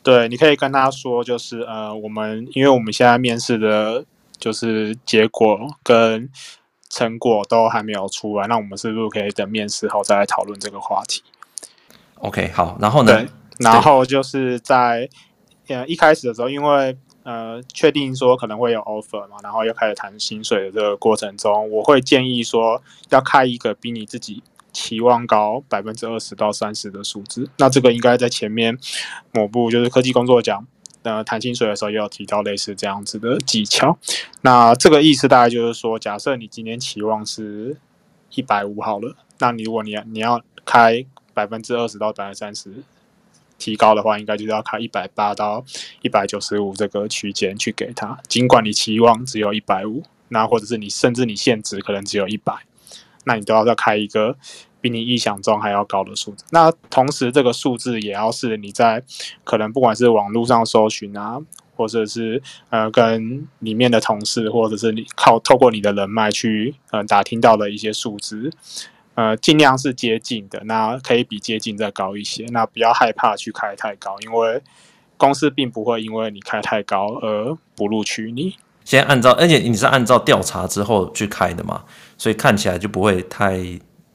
Speaker 5: 对，你可以跟他说，就是呃，我们因为我们现在面试的，就是结果跟成果都还没有出来，那我们是不是可以等面试后再来讨论这个话题
Speaker 1: ？OK，好，然后呢？
Speaker 5: 对，然后就是在呃一开始的时候，因为呃确定说可能会有 offer 嘛，然后又开始谈薪水的这个过程中，我会建议说要开一个比你自己。期望高百分之二十到三十的数字，那这个应该在前面某部就是科技工作奖呃谈薪水的时候也有提到类似这样子的技巧。那这个意思大概就是说，假设你今天期望是一百五好了，那你如果你你要开百分之二十到百分之三十提高的话，应该就是要开一百八到一百九十五这个区间去给他。尽管你期望只有一百五，那或者是你甚至你现值可能只有一百。那你都要再开一个比你意想中还要高的数字。那同时，这个数字也要是你在可能不管是网络上搜寻啊，或者是呃跟里面的同事，或者是你靠透过你的人脉去呃打听到的一些数字，呃尽量是接近的。那可以比接近再高一些。那不要害怕去开太高，因为公司并不会因为你开太高而不录取你。
Speaker 1: 先按照，而且你是按照调查之后去开的嘛，所以看起来就不会太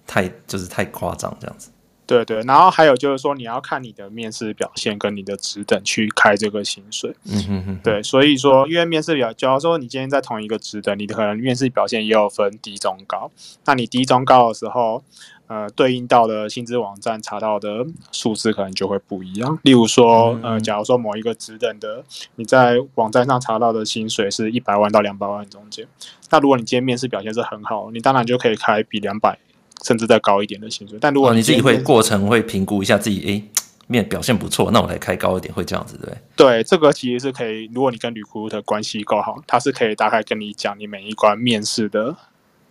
Speaker 1: 太就是太夸张这样子。
Speaker 5: 对对，然后还有就是说，你要看你的面试表现跟你的职等去开这个薪水。
Speaker 1: 嗯哼哼。
Speaker 5: 对，所以说，因为面试表，假如说你今天在同一个职等，你可能面试表现也有分低、中、高，那你低、中、高的时候。呃，对应到的薪资网站查到的数字可能就会不一样。例如说，呃，假如说某一个职等的，你在网站上查到的薪水是一百万到两百万中间，那如果你今天面试表现是很好，你当然就可以开比两百甚至再高一点的薪水。但如果你，
Speaker 1: 哦，你自己会过程会评估一下自己，哎，面表现不错，那我来开高一点，会这样子对？
Speaker 5: 对，这个其实是可以。如果你跟 recruiter 关系够好，他是可以大概跟你讲你每一关面试的。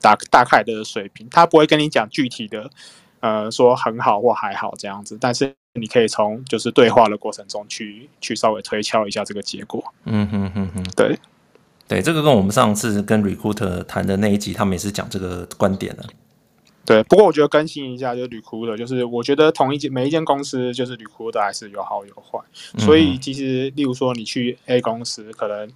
Speaker 5: 大大概的水平，他不会跟你讲具体的，呃，说很好或还好这样子，但是你可以从就是对话的过程中去去稍微推敲一下这个结果。
Speaker 1: 嗯哼哼哼，
Speaker 5: 对，
Speaker 1: 对，这个跟我们上次跟 recruiter 谈的那一集，他们也是讲这个观点的。
Speaker 5: 对，不过我觉得更新一下，就是 recruiter，就是我觉得同一间每一间公司，就是 recruiter 还是有好有坏，所以其实例如说你去 A 公司，可能。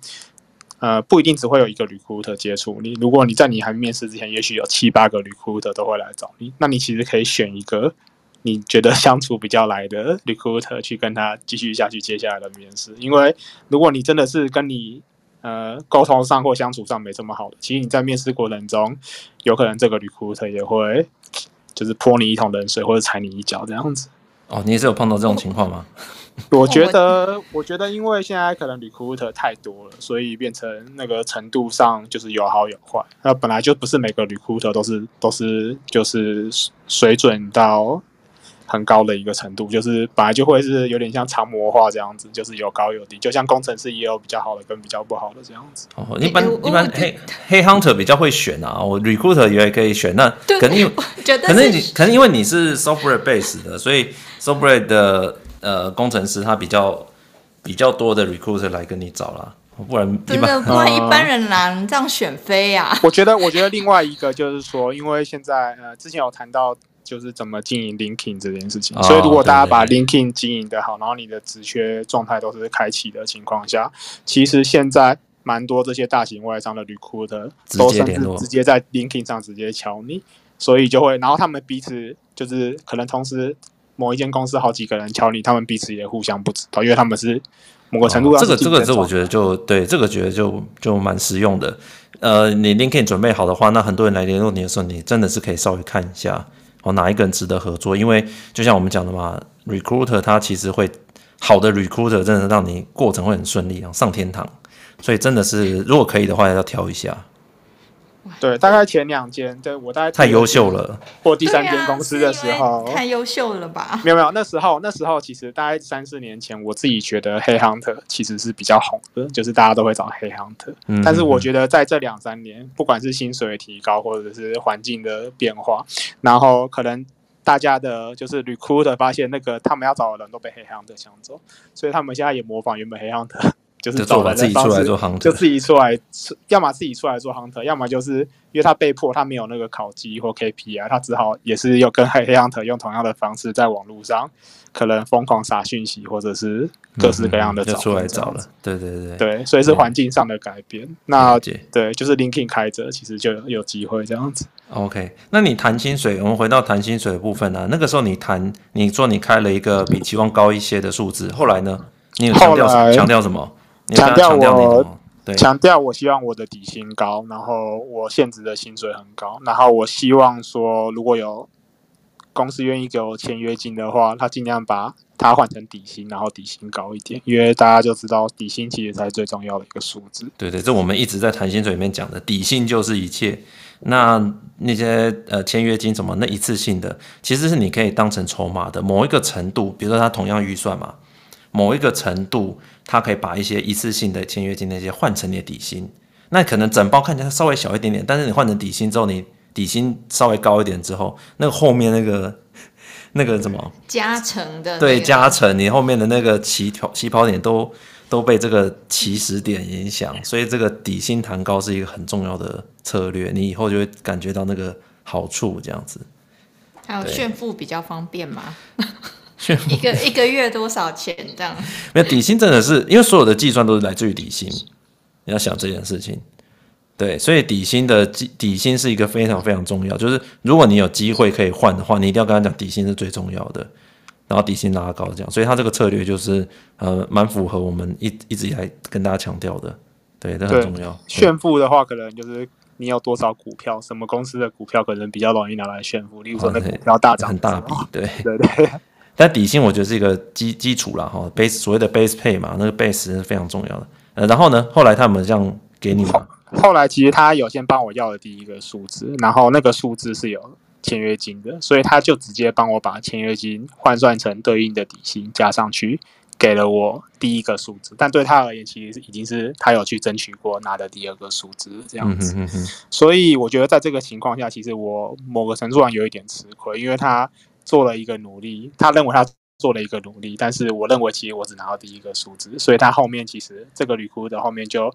Speaker 5: 呃，不一定只会有一个 recruiter 接触你。如果你在你还面试之前，也许有七八个 recruiter 都会来找你，那你其实可以选一个你觉得相处比较来的 recruiter 去跟他继续下去接下来的面试。因为如果你真的是跟你呃沟通上或相处上没这么好的，其实你在面试过程中，有可能这个 recruiter 也会就是泼你一桶冷水或者踩你一脚这样子。
Speaker 1: 哦，你也是有碰到这种情况吗？
Speaker 5: 我觉得，我觉得，因为现在可能 recruiter 太多了，所以变成那个程度上就是有好有坏。那本来就不是每个 recruiter 都是都是就是水准到很高的一个程度，就是本来就会是有点像长模化这样子，就是有高有低。就像工程师也有比较好的跟比较不好的这样子。
Speaker 1: 哦，一般一般黑黑 hunter 比较会选啊，我 recruiter 也可以选。那肯定可能 你可能因为你是 software base 的，所以 software 的。呃，工程师他比较比较多的 recruiter 来跟你找啦，不然
Speaker 2: 真的不然 一般人难这样选飞呀、啊。
Speaker 5: 我觉得，我觉得另外一个就是说，因为现在呃，之前有谈到就是怎么经营 LinkedIn 这件事情，哦、所以如果大家把 LinkedIn 经营的好，然后你的职缺状态都是开启的情况下，其实现在蛮多这些大型外商的 recruiter 都甚至直接在 LinkedIn 上直接敲你，所以就会，然后他们彼此就是可能同时。某一间公司好几个人敲你，他们彼此也互相不知道，因为他们是某个程度上、哦。这个这个这我觉得就对，这个觉得就就蛮实用的。呃，你 LinkedIn 准备好的话，那很多人来联络你的时候，你真的是可以稍微看一下哦，哪一个人值得合作。因为就像我们讲的嘛，recruiter 他其实会好的 recruiter 真的让你过程会很顺利啊，上天堂。所以真的是如果可以的话，要挑一下。对，大概前两间，对我大概
Speaker 1: 太优秀了。
Speaker 5: 或第三间公司的时候，
Speaker 2: 啊、太优秀了吧？
Speaker 5: 没有没有，那时候那时候其实大概三四年前，我自己觉得黑 hunter 其实是比较红的，就是大家都会找黑 hunter。嗯，但是我觉得在这两三年，不管是薪水提高，或者是环境的变化，然后可能大家的就是 recruiter 发现那个他们要找的人都被黑 hunter 抢走，所以他们现在也模仿原本黑 hunter。就是找人
Speaker 1: 自己出来做 hunter，
Speaker 5: 就自己出来，要么自己出来做 hunter，要么就是因为他被迫他没有那个考绩或 KPI，他只好也是要跟黑 hunter 用同样的方式在网络上可能疯狂撒讯息，或者是各式各样的找、
Speaker 1: 嗯、出来找了。对对对
Speaker 5: 对，所以是环境上的改变。那对，就是 LinkedIn 开着，其实就有有机会这样子。
Speaker 1: OK，那你谈薪水，我们回到谈薪水的部分呢、啊？那个时候你谈，你说你开了一个比期望高一些的数字，后来呢？你有强调强调什么？
Speaker 5: 强调我强调我希望我的底薪高，然后我现职的薪水很高，然后我希望说如果有公司愿意给我签约金的话，他尽量把它换成底薪，然后底薪高一点，因为大家就知道底薪其实才是最重要的一个数字。
Speaker 1: 对对，这我们一直在谈薪水里面讲的，底薪就是一切。那那些呃签约金什么那一次性的，其实是你可以当成筹码的某一个程度，比如说他同样预算嘛。某一个程度，他可以把一些一次性的签约金那些换成你的底薪，那可能整包看起来稍微小一点点，但是你换成底薪之后，你底薪稍微高一点之后，那个后面那个 那个什么
Speaker 2: 加成的、那个，
Speaker 1: 对，加成，你后面的那个起跑起跑点都都被这个起始点影响，所以这个底薪弹高是一个很重要的策略，你以后就会感觉到那个好处，这样子。
Speaker 2: 还有炫富比较方便吗？一个一个月多少钱这样？
Speaker 1: 没有底薪真的是，因为所有的计算都是来自于底薪，你要想这件事情。对，所以底薪的底底薪是一个非常非常重要。就是如果你有机会可以换的话，你一定要跟他讲底薪是最重要的，然后底薪拉高这样。所以他这个策略就是呃蛮符合我们一一直以来跟大家强调的。对，这很重要。
Speaker 5: 炫富的话，可能就是你有多少股票，什么公司的股票可能比较容易拿来炫富。例如说那股票大涨
Speaker 1: 很大笔，对
Speaker 5: 对对。
Speaker 1: 但底薪我觉得是一个基基础了哈，base 所谓的 base pay 嘛，那个 base 是非常重要的。呃，然后呢，后来他们这样给你吗？
Speaker 5: 后来其实他有先帮我要了第一个数字，然后那个数字是有签约金的，所以他就直接帮我把签约金换算成对应的底薪加上去，给了我第一个数字。但对他而言，其实已经是他有去争取过拿的第二个数字这样子。嗯哼哼。所以我觉得在这个情况下，其实我某个程度上有一点吃亏，因为他。做了一个努力，他认为他做了一个努力，但是我认为其实我只拿到第一个数字，所以他后面其实这个 recruiter 后面就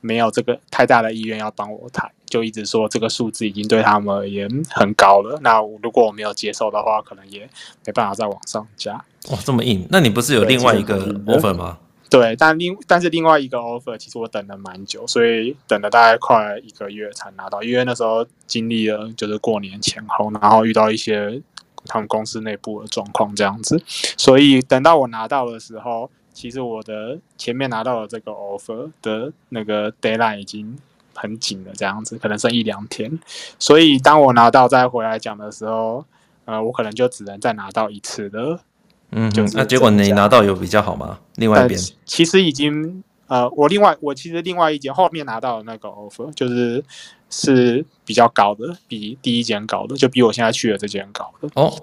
Speaker 5: 没有这个太大的意愿要帮我谈，就一直说这个数字已经对他们而言很高了。那如果我没有接受的话，可能也没办法再往上加。
Speaker 1: 哇，这么硬？那你不是有另外一个 offer 吗？
Speaker 5: 对，但另但是另外一个 offer 其实我等了蛮久，所以等了大概快一个月才拿到，因为那时候经历了就是过年前后，然后遇到一些。他们公司内部的状况这样子，所以等到我拿到的时候，其实我的前面拿到的这个 offer 的那个 deadline 已经很紧了，这样子可能剩一两天。所以当我拿到再回来讲的时候，呃，我可能就只能再拿到一次的。
Speaker 1: 嗯，就是那结果你拿到有比较好吗？另外一边
Speaker 5: 其实已经呃，我另外我其实另外一间后面拿到的那个 offer 就是。是比较高的，比第一间高的，就比我现在去的这间高的。
Speaker 1: 哦，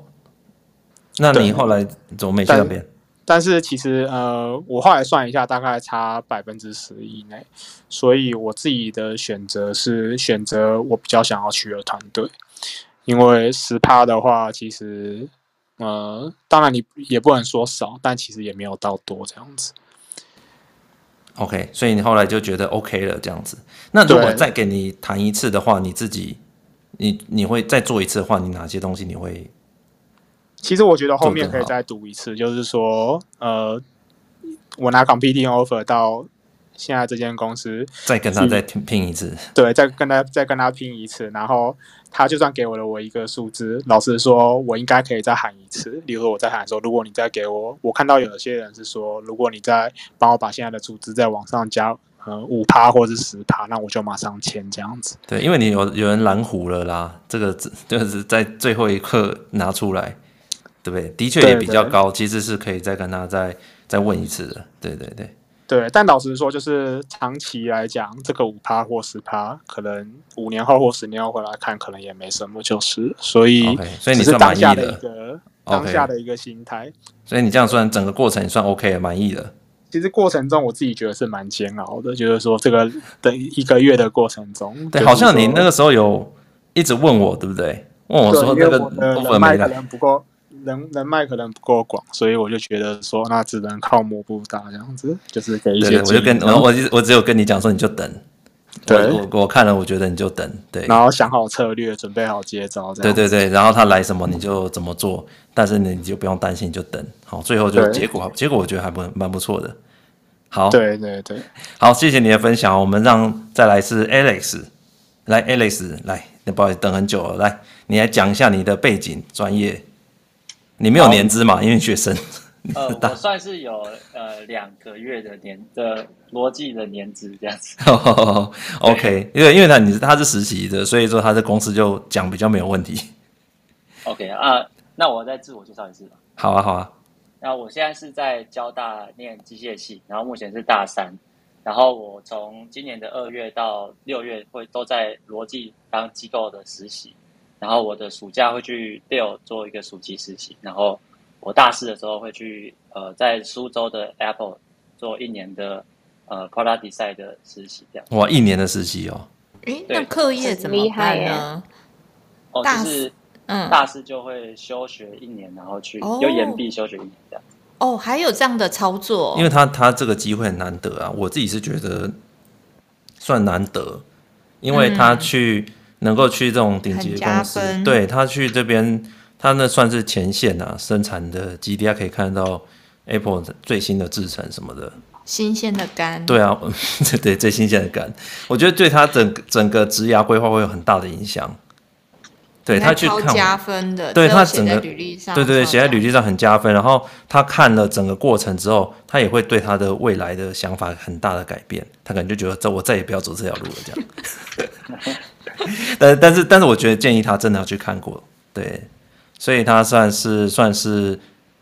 Speaker 1: 那你后来怎么没去那边？
Speaker 5: 但是其实呃，我后来算一下，大概差百分之十以内，所以我自己的选择是选择我比较想要去的团队，因为十趴的话，其实呃，当然你也不能说少，但其实也没有到多这样子。
Speaker 1: OK，所以你后来就觉得 OK 了，这样子。那如果再给你谈一次的话，你自己，你你会再做一次的话，你哪些东西你会？
Speaker 5: 其实我觉得后面可以再赌一次，就是说，呃，我拿 competing offer 到现在这间公司，
Speaker 1: 再跟他再拼一次。
Speaker 5: 对，再跟他再跟他拼一次，然后。他就算给我了我一个数字，老实说，我应该可以再喊一次。例如说，我在喊说，如果你再给我，我看到有些人是说，如果你再帮我把现在的组织再往上加，呃，五趴或者是十趴，那我就马上签这样子。
Speaker 1: 对，因为你有有人拦胡了啦，这个就是在最后一刻拿出来，对不对？的确也比较高，其实是可以再跟他再再问一次的。对对对。
Speaker 5: 对，但老实说，就是长期来讲，这个五趴或十趴，可能五年后或十年后回来看，可能也没什么，就是所以
Speaker 1: ，okay, 所以你
Speaker 5: 是当下的
Speaker 1: 的
Speaker 5: 一个当下的一个心态。
Speaker 1: 所以你这样算整个过程算 OK 满意的。
Speaker 5: 其实过程中我自己觉得是蛮煎熬的，就是说这个等一个月的过程中，
Speaker 1: 对，好像你那个时候有一直问我，对不对？问我说那个
Speaker 5: 人脉可能不够。人人脉可能不够广，所以我就觉得说，那只能靠抹布大这样子，就是给一些。
Speaker 1: 我就跟我我我只有跟你讲说，你就等。对，我我看了，我觉得你就等。对，
Speaker 5: 然后想好策略，准备好接招。
Speaker 1: 对对对，然后他来什么你就怎么做，但是你就不用担心，就等。好，最后就结果，结果我觉得还蛮蛮不错的。好，
Speaker 5: 对对对，
Speaker 1: 好，谢谢你的分享。我们让再来是 Alex，来 Alex 来，不好意思等很久了，来你来讲一下你的背景专业。你没有年资嘛？因为学生。
Speaker 7: 呃，我算是有呃两个月的年的逻辑的年资这样子。
Speaker 1: OK，因为因为他你他是实习的，所以说他在公司就讲比较没有问题。
Speaker 7: OK 啊，那我再自我介绍一次吧。
Speaker 1: 好啊，好啊。
Speaker 7: 那我现在是在交大念机械系，然后目前是大三。然后我从今年的二月到六月会都在罗技当机构的实习。然后我的暑假会去 Dell 做一个暑期实习，然后我大四的时候会去呃在苏州的 Apple 做一年的呃 Product Design 的实习，这样。
Speaker 1: 哇，一年的实习哦。
Speaker 2: 诶，那课业怎么办呢？
Speaker 7: 哦，就是嗯，大四就会休学一年，然后去就延毕休学一年这样。
Speaker 2: 哦，还有这样的操作？
Speaker 1: 因为他他这个机会很难得啊，我自己是觉得算难得，因为他去。嗯能够去这种顶级的公司，对他去这边，他那算是前线啊，生产的基地，他可以看到 Apple 最新的制成什么的，
Speaker 2: 新鲜的肝，
Speaker 1: 对啊，对最新鲜的肝，我觉得对他整整个职涯规划会有很大的影响。对他去看
Speaker 2: 加分的，
Speaker 1: 对他整个
Speaker 2: 履历上，
Speaker 1: 对对对，写在履历上很加分。然后他看了整个过程之后，他也会对他的未来的想法很大的改变。他可能就觉得，这我再也不要走这条路了，这样。但但是但是，我觉得建议他真的要去看过，对。所以他算是算是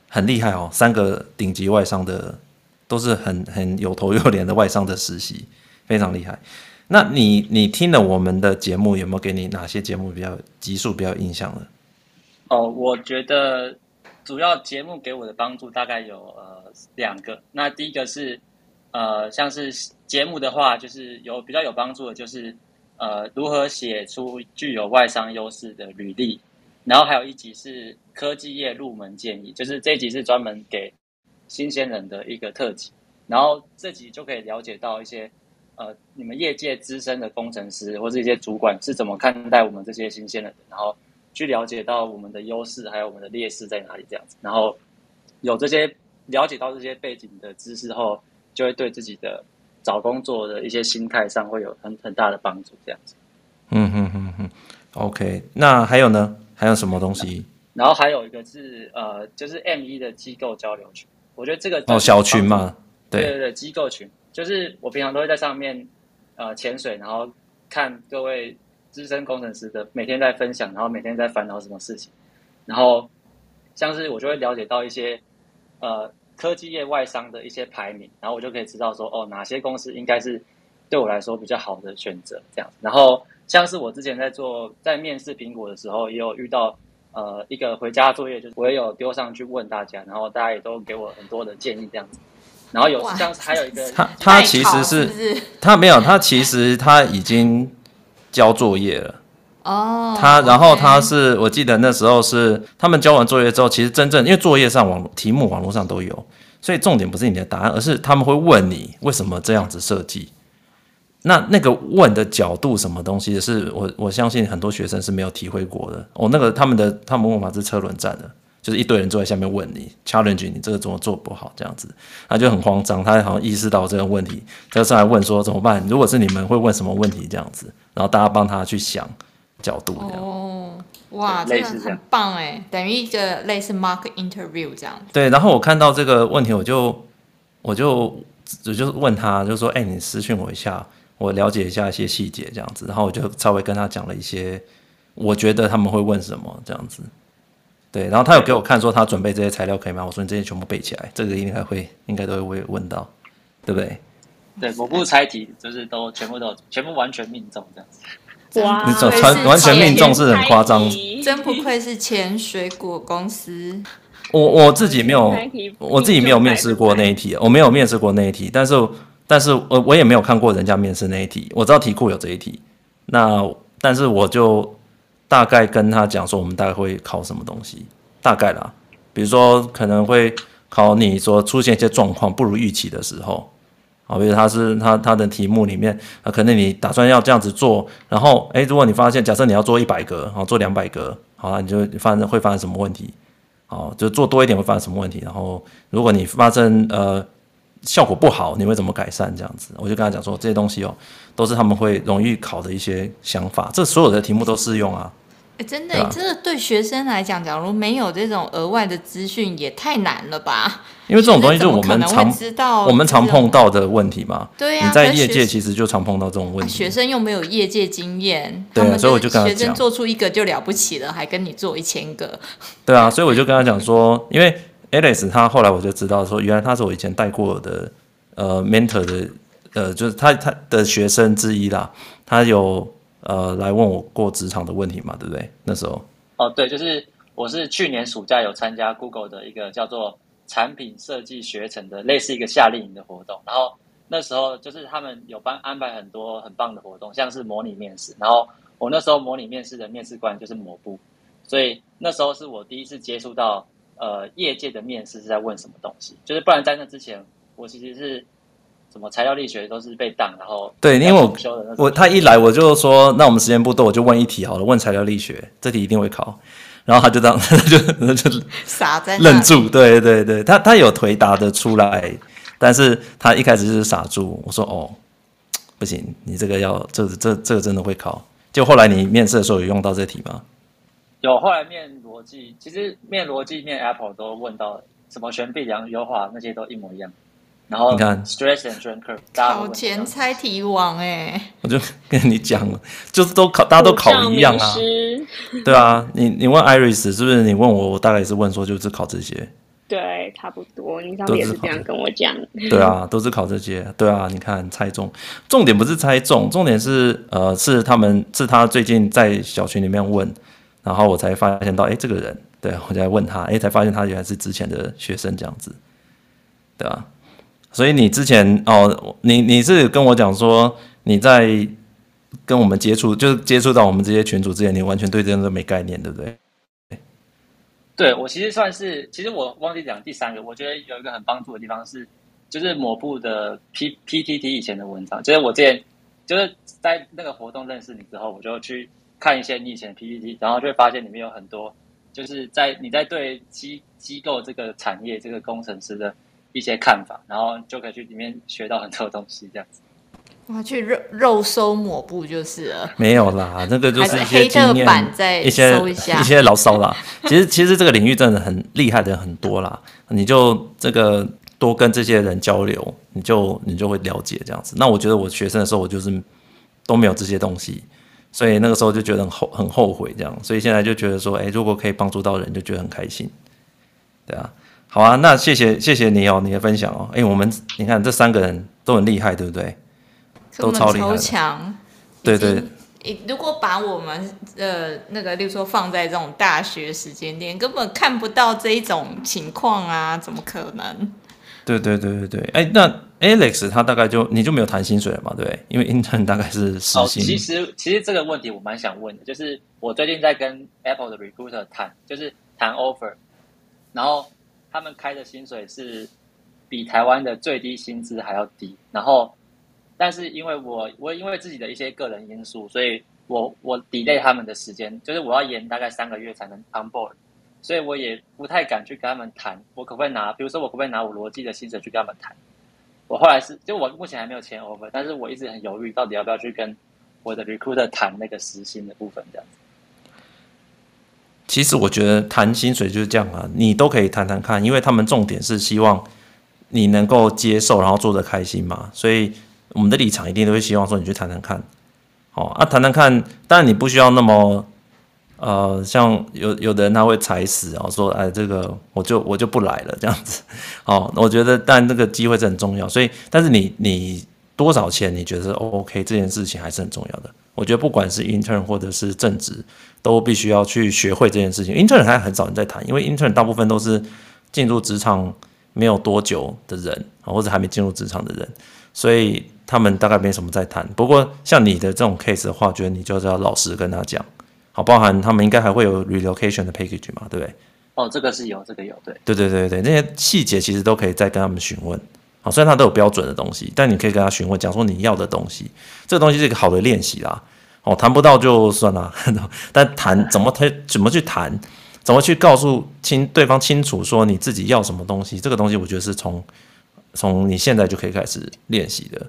Speaker 1: 很厉害哦，三个顶级外商的都是很很有头有脸的外商的实习，非常厉害。那你你听了我们的节目，有没有给你哪些节目比较集数比较印象的？
Speaker 7: 哦，我觉得主要节目给我的帮助大概有呃两个。那第一个是呃像是节目的话，就是有比较有帮助的，就是呃如何写出具有外商优势的履历。然后还有一集是科技业入门建议，就是这一集是专门给新鲜人的一个特辑。然后这集就可以了解到一些。呃，你们业界资深的工程师或者一些主管是怎么看待我们这些新鲜人的？然后去了解到我们的优势还有我们的劣势在哪里，这样子。然后有这些了解到这些背景的知识后，就会对自己的找工作的一些心态上会有很很大的帮助，这样子。
Speaker 1: 嗯哼哼哼，OK。那还有呢？还有什么东西？
Speaker 7: 然后还有一个是呃，就是 M 一的机构交流群，我觉得这个
Speaker 1: 哦小群嘛，
Speaker 7: 对对对，机构群。就是我平常都会在上面，呃，潜水，然后看各位资深工程师的每天在分享，然后每天在烦恼什么事情，然后像是我就会了解到一些呃科技业外商的一些排名，然后我就可以知道说哦哪些公司应该是对我来说比较好的选择这样。然后像是我之前在做在面试苹果的时候，也有遇到呃一个回家作业，就是我也有丢上去问大家，然后大家也都给我很多的建议这样子。然后有像还有一个，
Speaker 1: 他他其实是，是，是他没有，他其实他已经交作业了。
Speaker 2: 哦，
Speaker 1: 他然后他是我记得那时候是他们交完作业之后，其实真正因为作业上网题目网络上都有，所以重点不是你的答案，而是他们会问你为什么这样子设计。那那个问的角度什么东西，是我我相信很多学生是没有体会过的。哦，那个他们的他们问法是车轮战的。就是一堆人坐在下面问你，challenge 你这个怎么做不好这样子，他就很慌张，他好像意识到这个问题，他就上来问说怎么办？如果是你们会问什么问题这样子，然后大家帮他去想角度这样。
Speaker 2: 哦，哇，真的很棒哎，等于一个类似 mock interview 这样。
Speaker 1: 对，然后我看到这个问题，我就我就我就问他，就说，哎、欸，你私讯我一下，我了解一下一些细节这样子，然后我就稍微跟他讲了一些，我觉得他们会问什么这样子。对，然后他有给我看说他准备这些材料可以吗？我说你这些全部背起来，这个应该会应该都会问到。对不对？
Speaker 7: 对，某部猜题就是都全部都全部完全命中这样子。
Speaker 3: 哇，
Speaker 1: 你全完全命中是很夸张，
Speaker 2: 真不愧是前水果公司。
Speaker 1: 我我自己没有，我自己没有面试过那一题，我没有面试过那一题，但是但是我我也没有看过人家面试那一题，我知道题库有这一题，那但是我就大概跟他讲说，我们大概会考什么东西，大概啦，比如说可能会考你说出现一些状况不如预期的时候，啊，比如他是他他的题目里面啊，可能你打算要这样子做，然后诶，如果你发现假设你要做一百个，好做两百个，好，你就发生会发生什么问题？哦，就做多一点会发生什么问题？然后如果你发生呃效果不好，你会怎么改善？这样子，我就跟他讲说，这些东西哦，都是他们会容易考的一些想法。这所有的题目都适用啊。
Speaker 2: 欸、真的，真的对学生来讲，假如没有这种额外的资讯，也太难了吧？
Speaker 1: 因为这种东西就是我们常知道，我们常碰到的问题嘛。
Speaker 2: 对呀、啊，
Speaker 1: 你在业界其实就常碰到这种问题。
Speaker 2: 啊、学生又没有业界经验，
Speaker 1: 对、啊，所以我就跟他讲，
Speaker 2: 学生做出一个就了不起了，还跟你做一千个。
Speaker 1: 对啊，所以我就跟他讲说，因为 Alice 他后来我就知道说，原来他是我以前带过的呃 mentor 的呃，就是他他的学生之一啦，他有。呃，来问我过职场的问题嘛，对不对？那时候
Speaker 7: 哦，对，就是我是去年暑假有参加 Google 的一个叫做产品设计学程的类似一个夏令营的活动，然后那时候就是他们有帮安排很多很棒的活动，像是模拟面试，然后我那时候模拟面试的面试官就是抹布，所以那时候是我第一次接触到呃业界的面试是在问什么东西，就是不然在那之前我其实是。什么材料力学都是被当，然后
Speaker 1: 对，因为我我他一来我就说，那我们时间不多，我就问一题好了，问材料力学，这题一定会考，然后他就这样，他 就他就
Speaker 2: 傻在
Speaker 1: 愣住，对对对，他他有回答的出来，但是他一开始就是傻住，我说哦，不行，你这个要这这这个真的会考，就后来你面试的时候有用到这题吗？
Speaker 7: 有，后来面逻辑，其实面逻辑面 Apple 都问到什么悬臂量优化那些都一模一样。然后你看，stress and strain curve，
Speaker 2: 考前猜题王哎，
Speaker 1: 我就跟你讲了，就是都考，大家都考一样啊，对啊，你你问 Iris 是不是？你问我，我大概也是问说，就是考这些，
Speaker 3: 对，差不多，你上次也是这样跟我讲，
Speaker 1: 对啊，都是考这些，对啊，你看猜中，重点不是猜中，重点是呃，是他们是他最近在小群里面问，然后我才发现到，哎，这个人，对我就来问他，哎，才发现他原来是之前的学生这样子，对啊。所以你之前哦，你你是跟我讲说你在跟我们接触，就是接触到我们这些群组之前，你完全对这个都没概念，对不对？
Speaker 7: 对，我其实算是，其实我忘记讲第三个，我觉得有一个很帮助的地方是，就是抹布的 P P T T 以前的文章，就是我之前就是在那个活动认识你之后，我就去看一些你以前的 P P T，然后就会发现里面有很多，就是在你在对机机构这个产业这个工程师的。一些看法，然后就可以去里面学到很多东西，这样子。
Speaker 2: 哇，去肉肉搜抹布就是了。
Speaker 1: 没有啦，那个就是一些经验，
Speaker 2: 再
Speaker 1: 一些
Speaker 2: 一些
Speaker 1: 一些牢骚啦。其实其实这个领域真的很厉害的人很多啦，你就这个多跟这些人交流，你就你就会了解这样子。那我觉得我学生的时候，我就是都没有这些东西，所以那个时候就觉得很后很后悔这样。所以现在就觉得说，哎，如果可以帮助到人，就觉得很开心。对啊。好啊，那谢谢谢谢你哦，你的分享哦。哎，我们你看这三个人都很厉害，对不对？都超厉害，
Speaker 2: 超强。
Speaker 1: 对对。
Speaker 2: 如果把我们呃那个，例如说放在这种大学时间点，根本看不到这一种情况啊，怎么可能？
Speaker 1: 对对对对对。哎，那 Alex 他大概就你就没有谈薪水了嘛？对不对？因为 intern 大概是时薪。
Speaker 7: 哦，其实其实这个问题我蛮想问的，就是我最近在跟 Apple 的 recruiter 谈，就是谈 offer，然后。他们开的薪水是比台湾的最低薪资还要低，然后，但是因为我我因为自己的一些个人因素，所以我我 delay 他们的时间，就是我要延大概三个月才能 on board，所以我也不太敢去跟他们谈，我可不可以拿，比如说我可不可以拿我逻辑的薪水去跟他们谈？我后来是就我目前还没有签 offer，但是我一直很犹豫，到底要不要去跟我的 recruiter 谈那个时薪的部分这样子。
Speaker 1: 其实我觉得谈薪水就是这样啊，你都可以谈谈看，因为他们重点是希望你能够接受，然后做得开心嘛。所以我们的立场一定都会希望说你去谈谈看，好啊，谈谈看。当然你不需要那么呃，像有有的人他会踩死哦，说哎，这个我就我就不来了这样子。哦，我觉得但这个机会是很重要，所以但是你你多少钱你觉得 OK 这件事情还是很重要的。我觉得不管是 intern 或者是正职，都必须要去学会这件事情。intern 还很少人在谈，因为 intern 大部分都是进入职场没有多久的人，或者还没进入职场的人，所以他们大概没什么在谈。不过像你的这种 case 的话，我觉得你就是要老实跟他讲，好，包含他们应该还会有 relocation 的 package 嘛，对不对？
Speaker 7: 哦，这个是有，这个有，对，
Speaker 1: 对对对对，那些细节其实都可以再跟他们询问。好，虽然他都有标准的东西，但你可以跟他询问，讲说你要的东西，这个东西是一个好的练习啦。哦，谈不到就算了，但谈怎么谈，怎么去谈，怎么去告诉清对方清楚说你自己要什么东西，这个东西我觉得是从从你现在就可以开始练习的。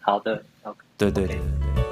Speaker 7: 好的，
Speaker 1: 对对对。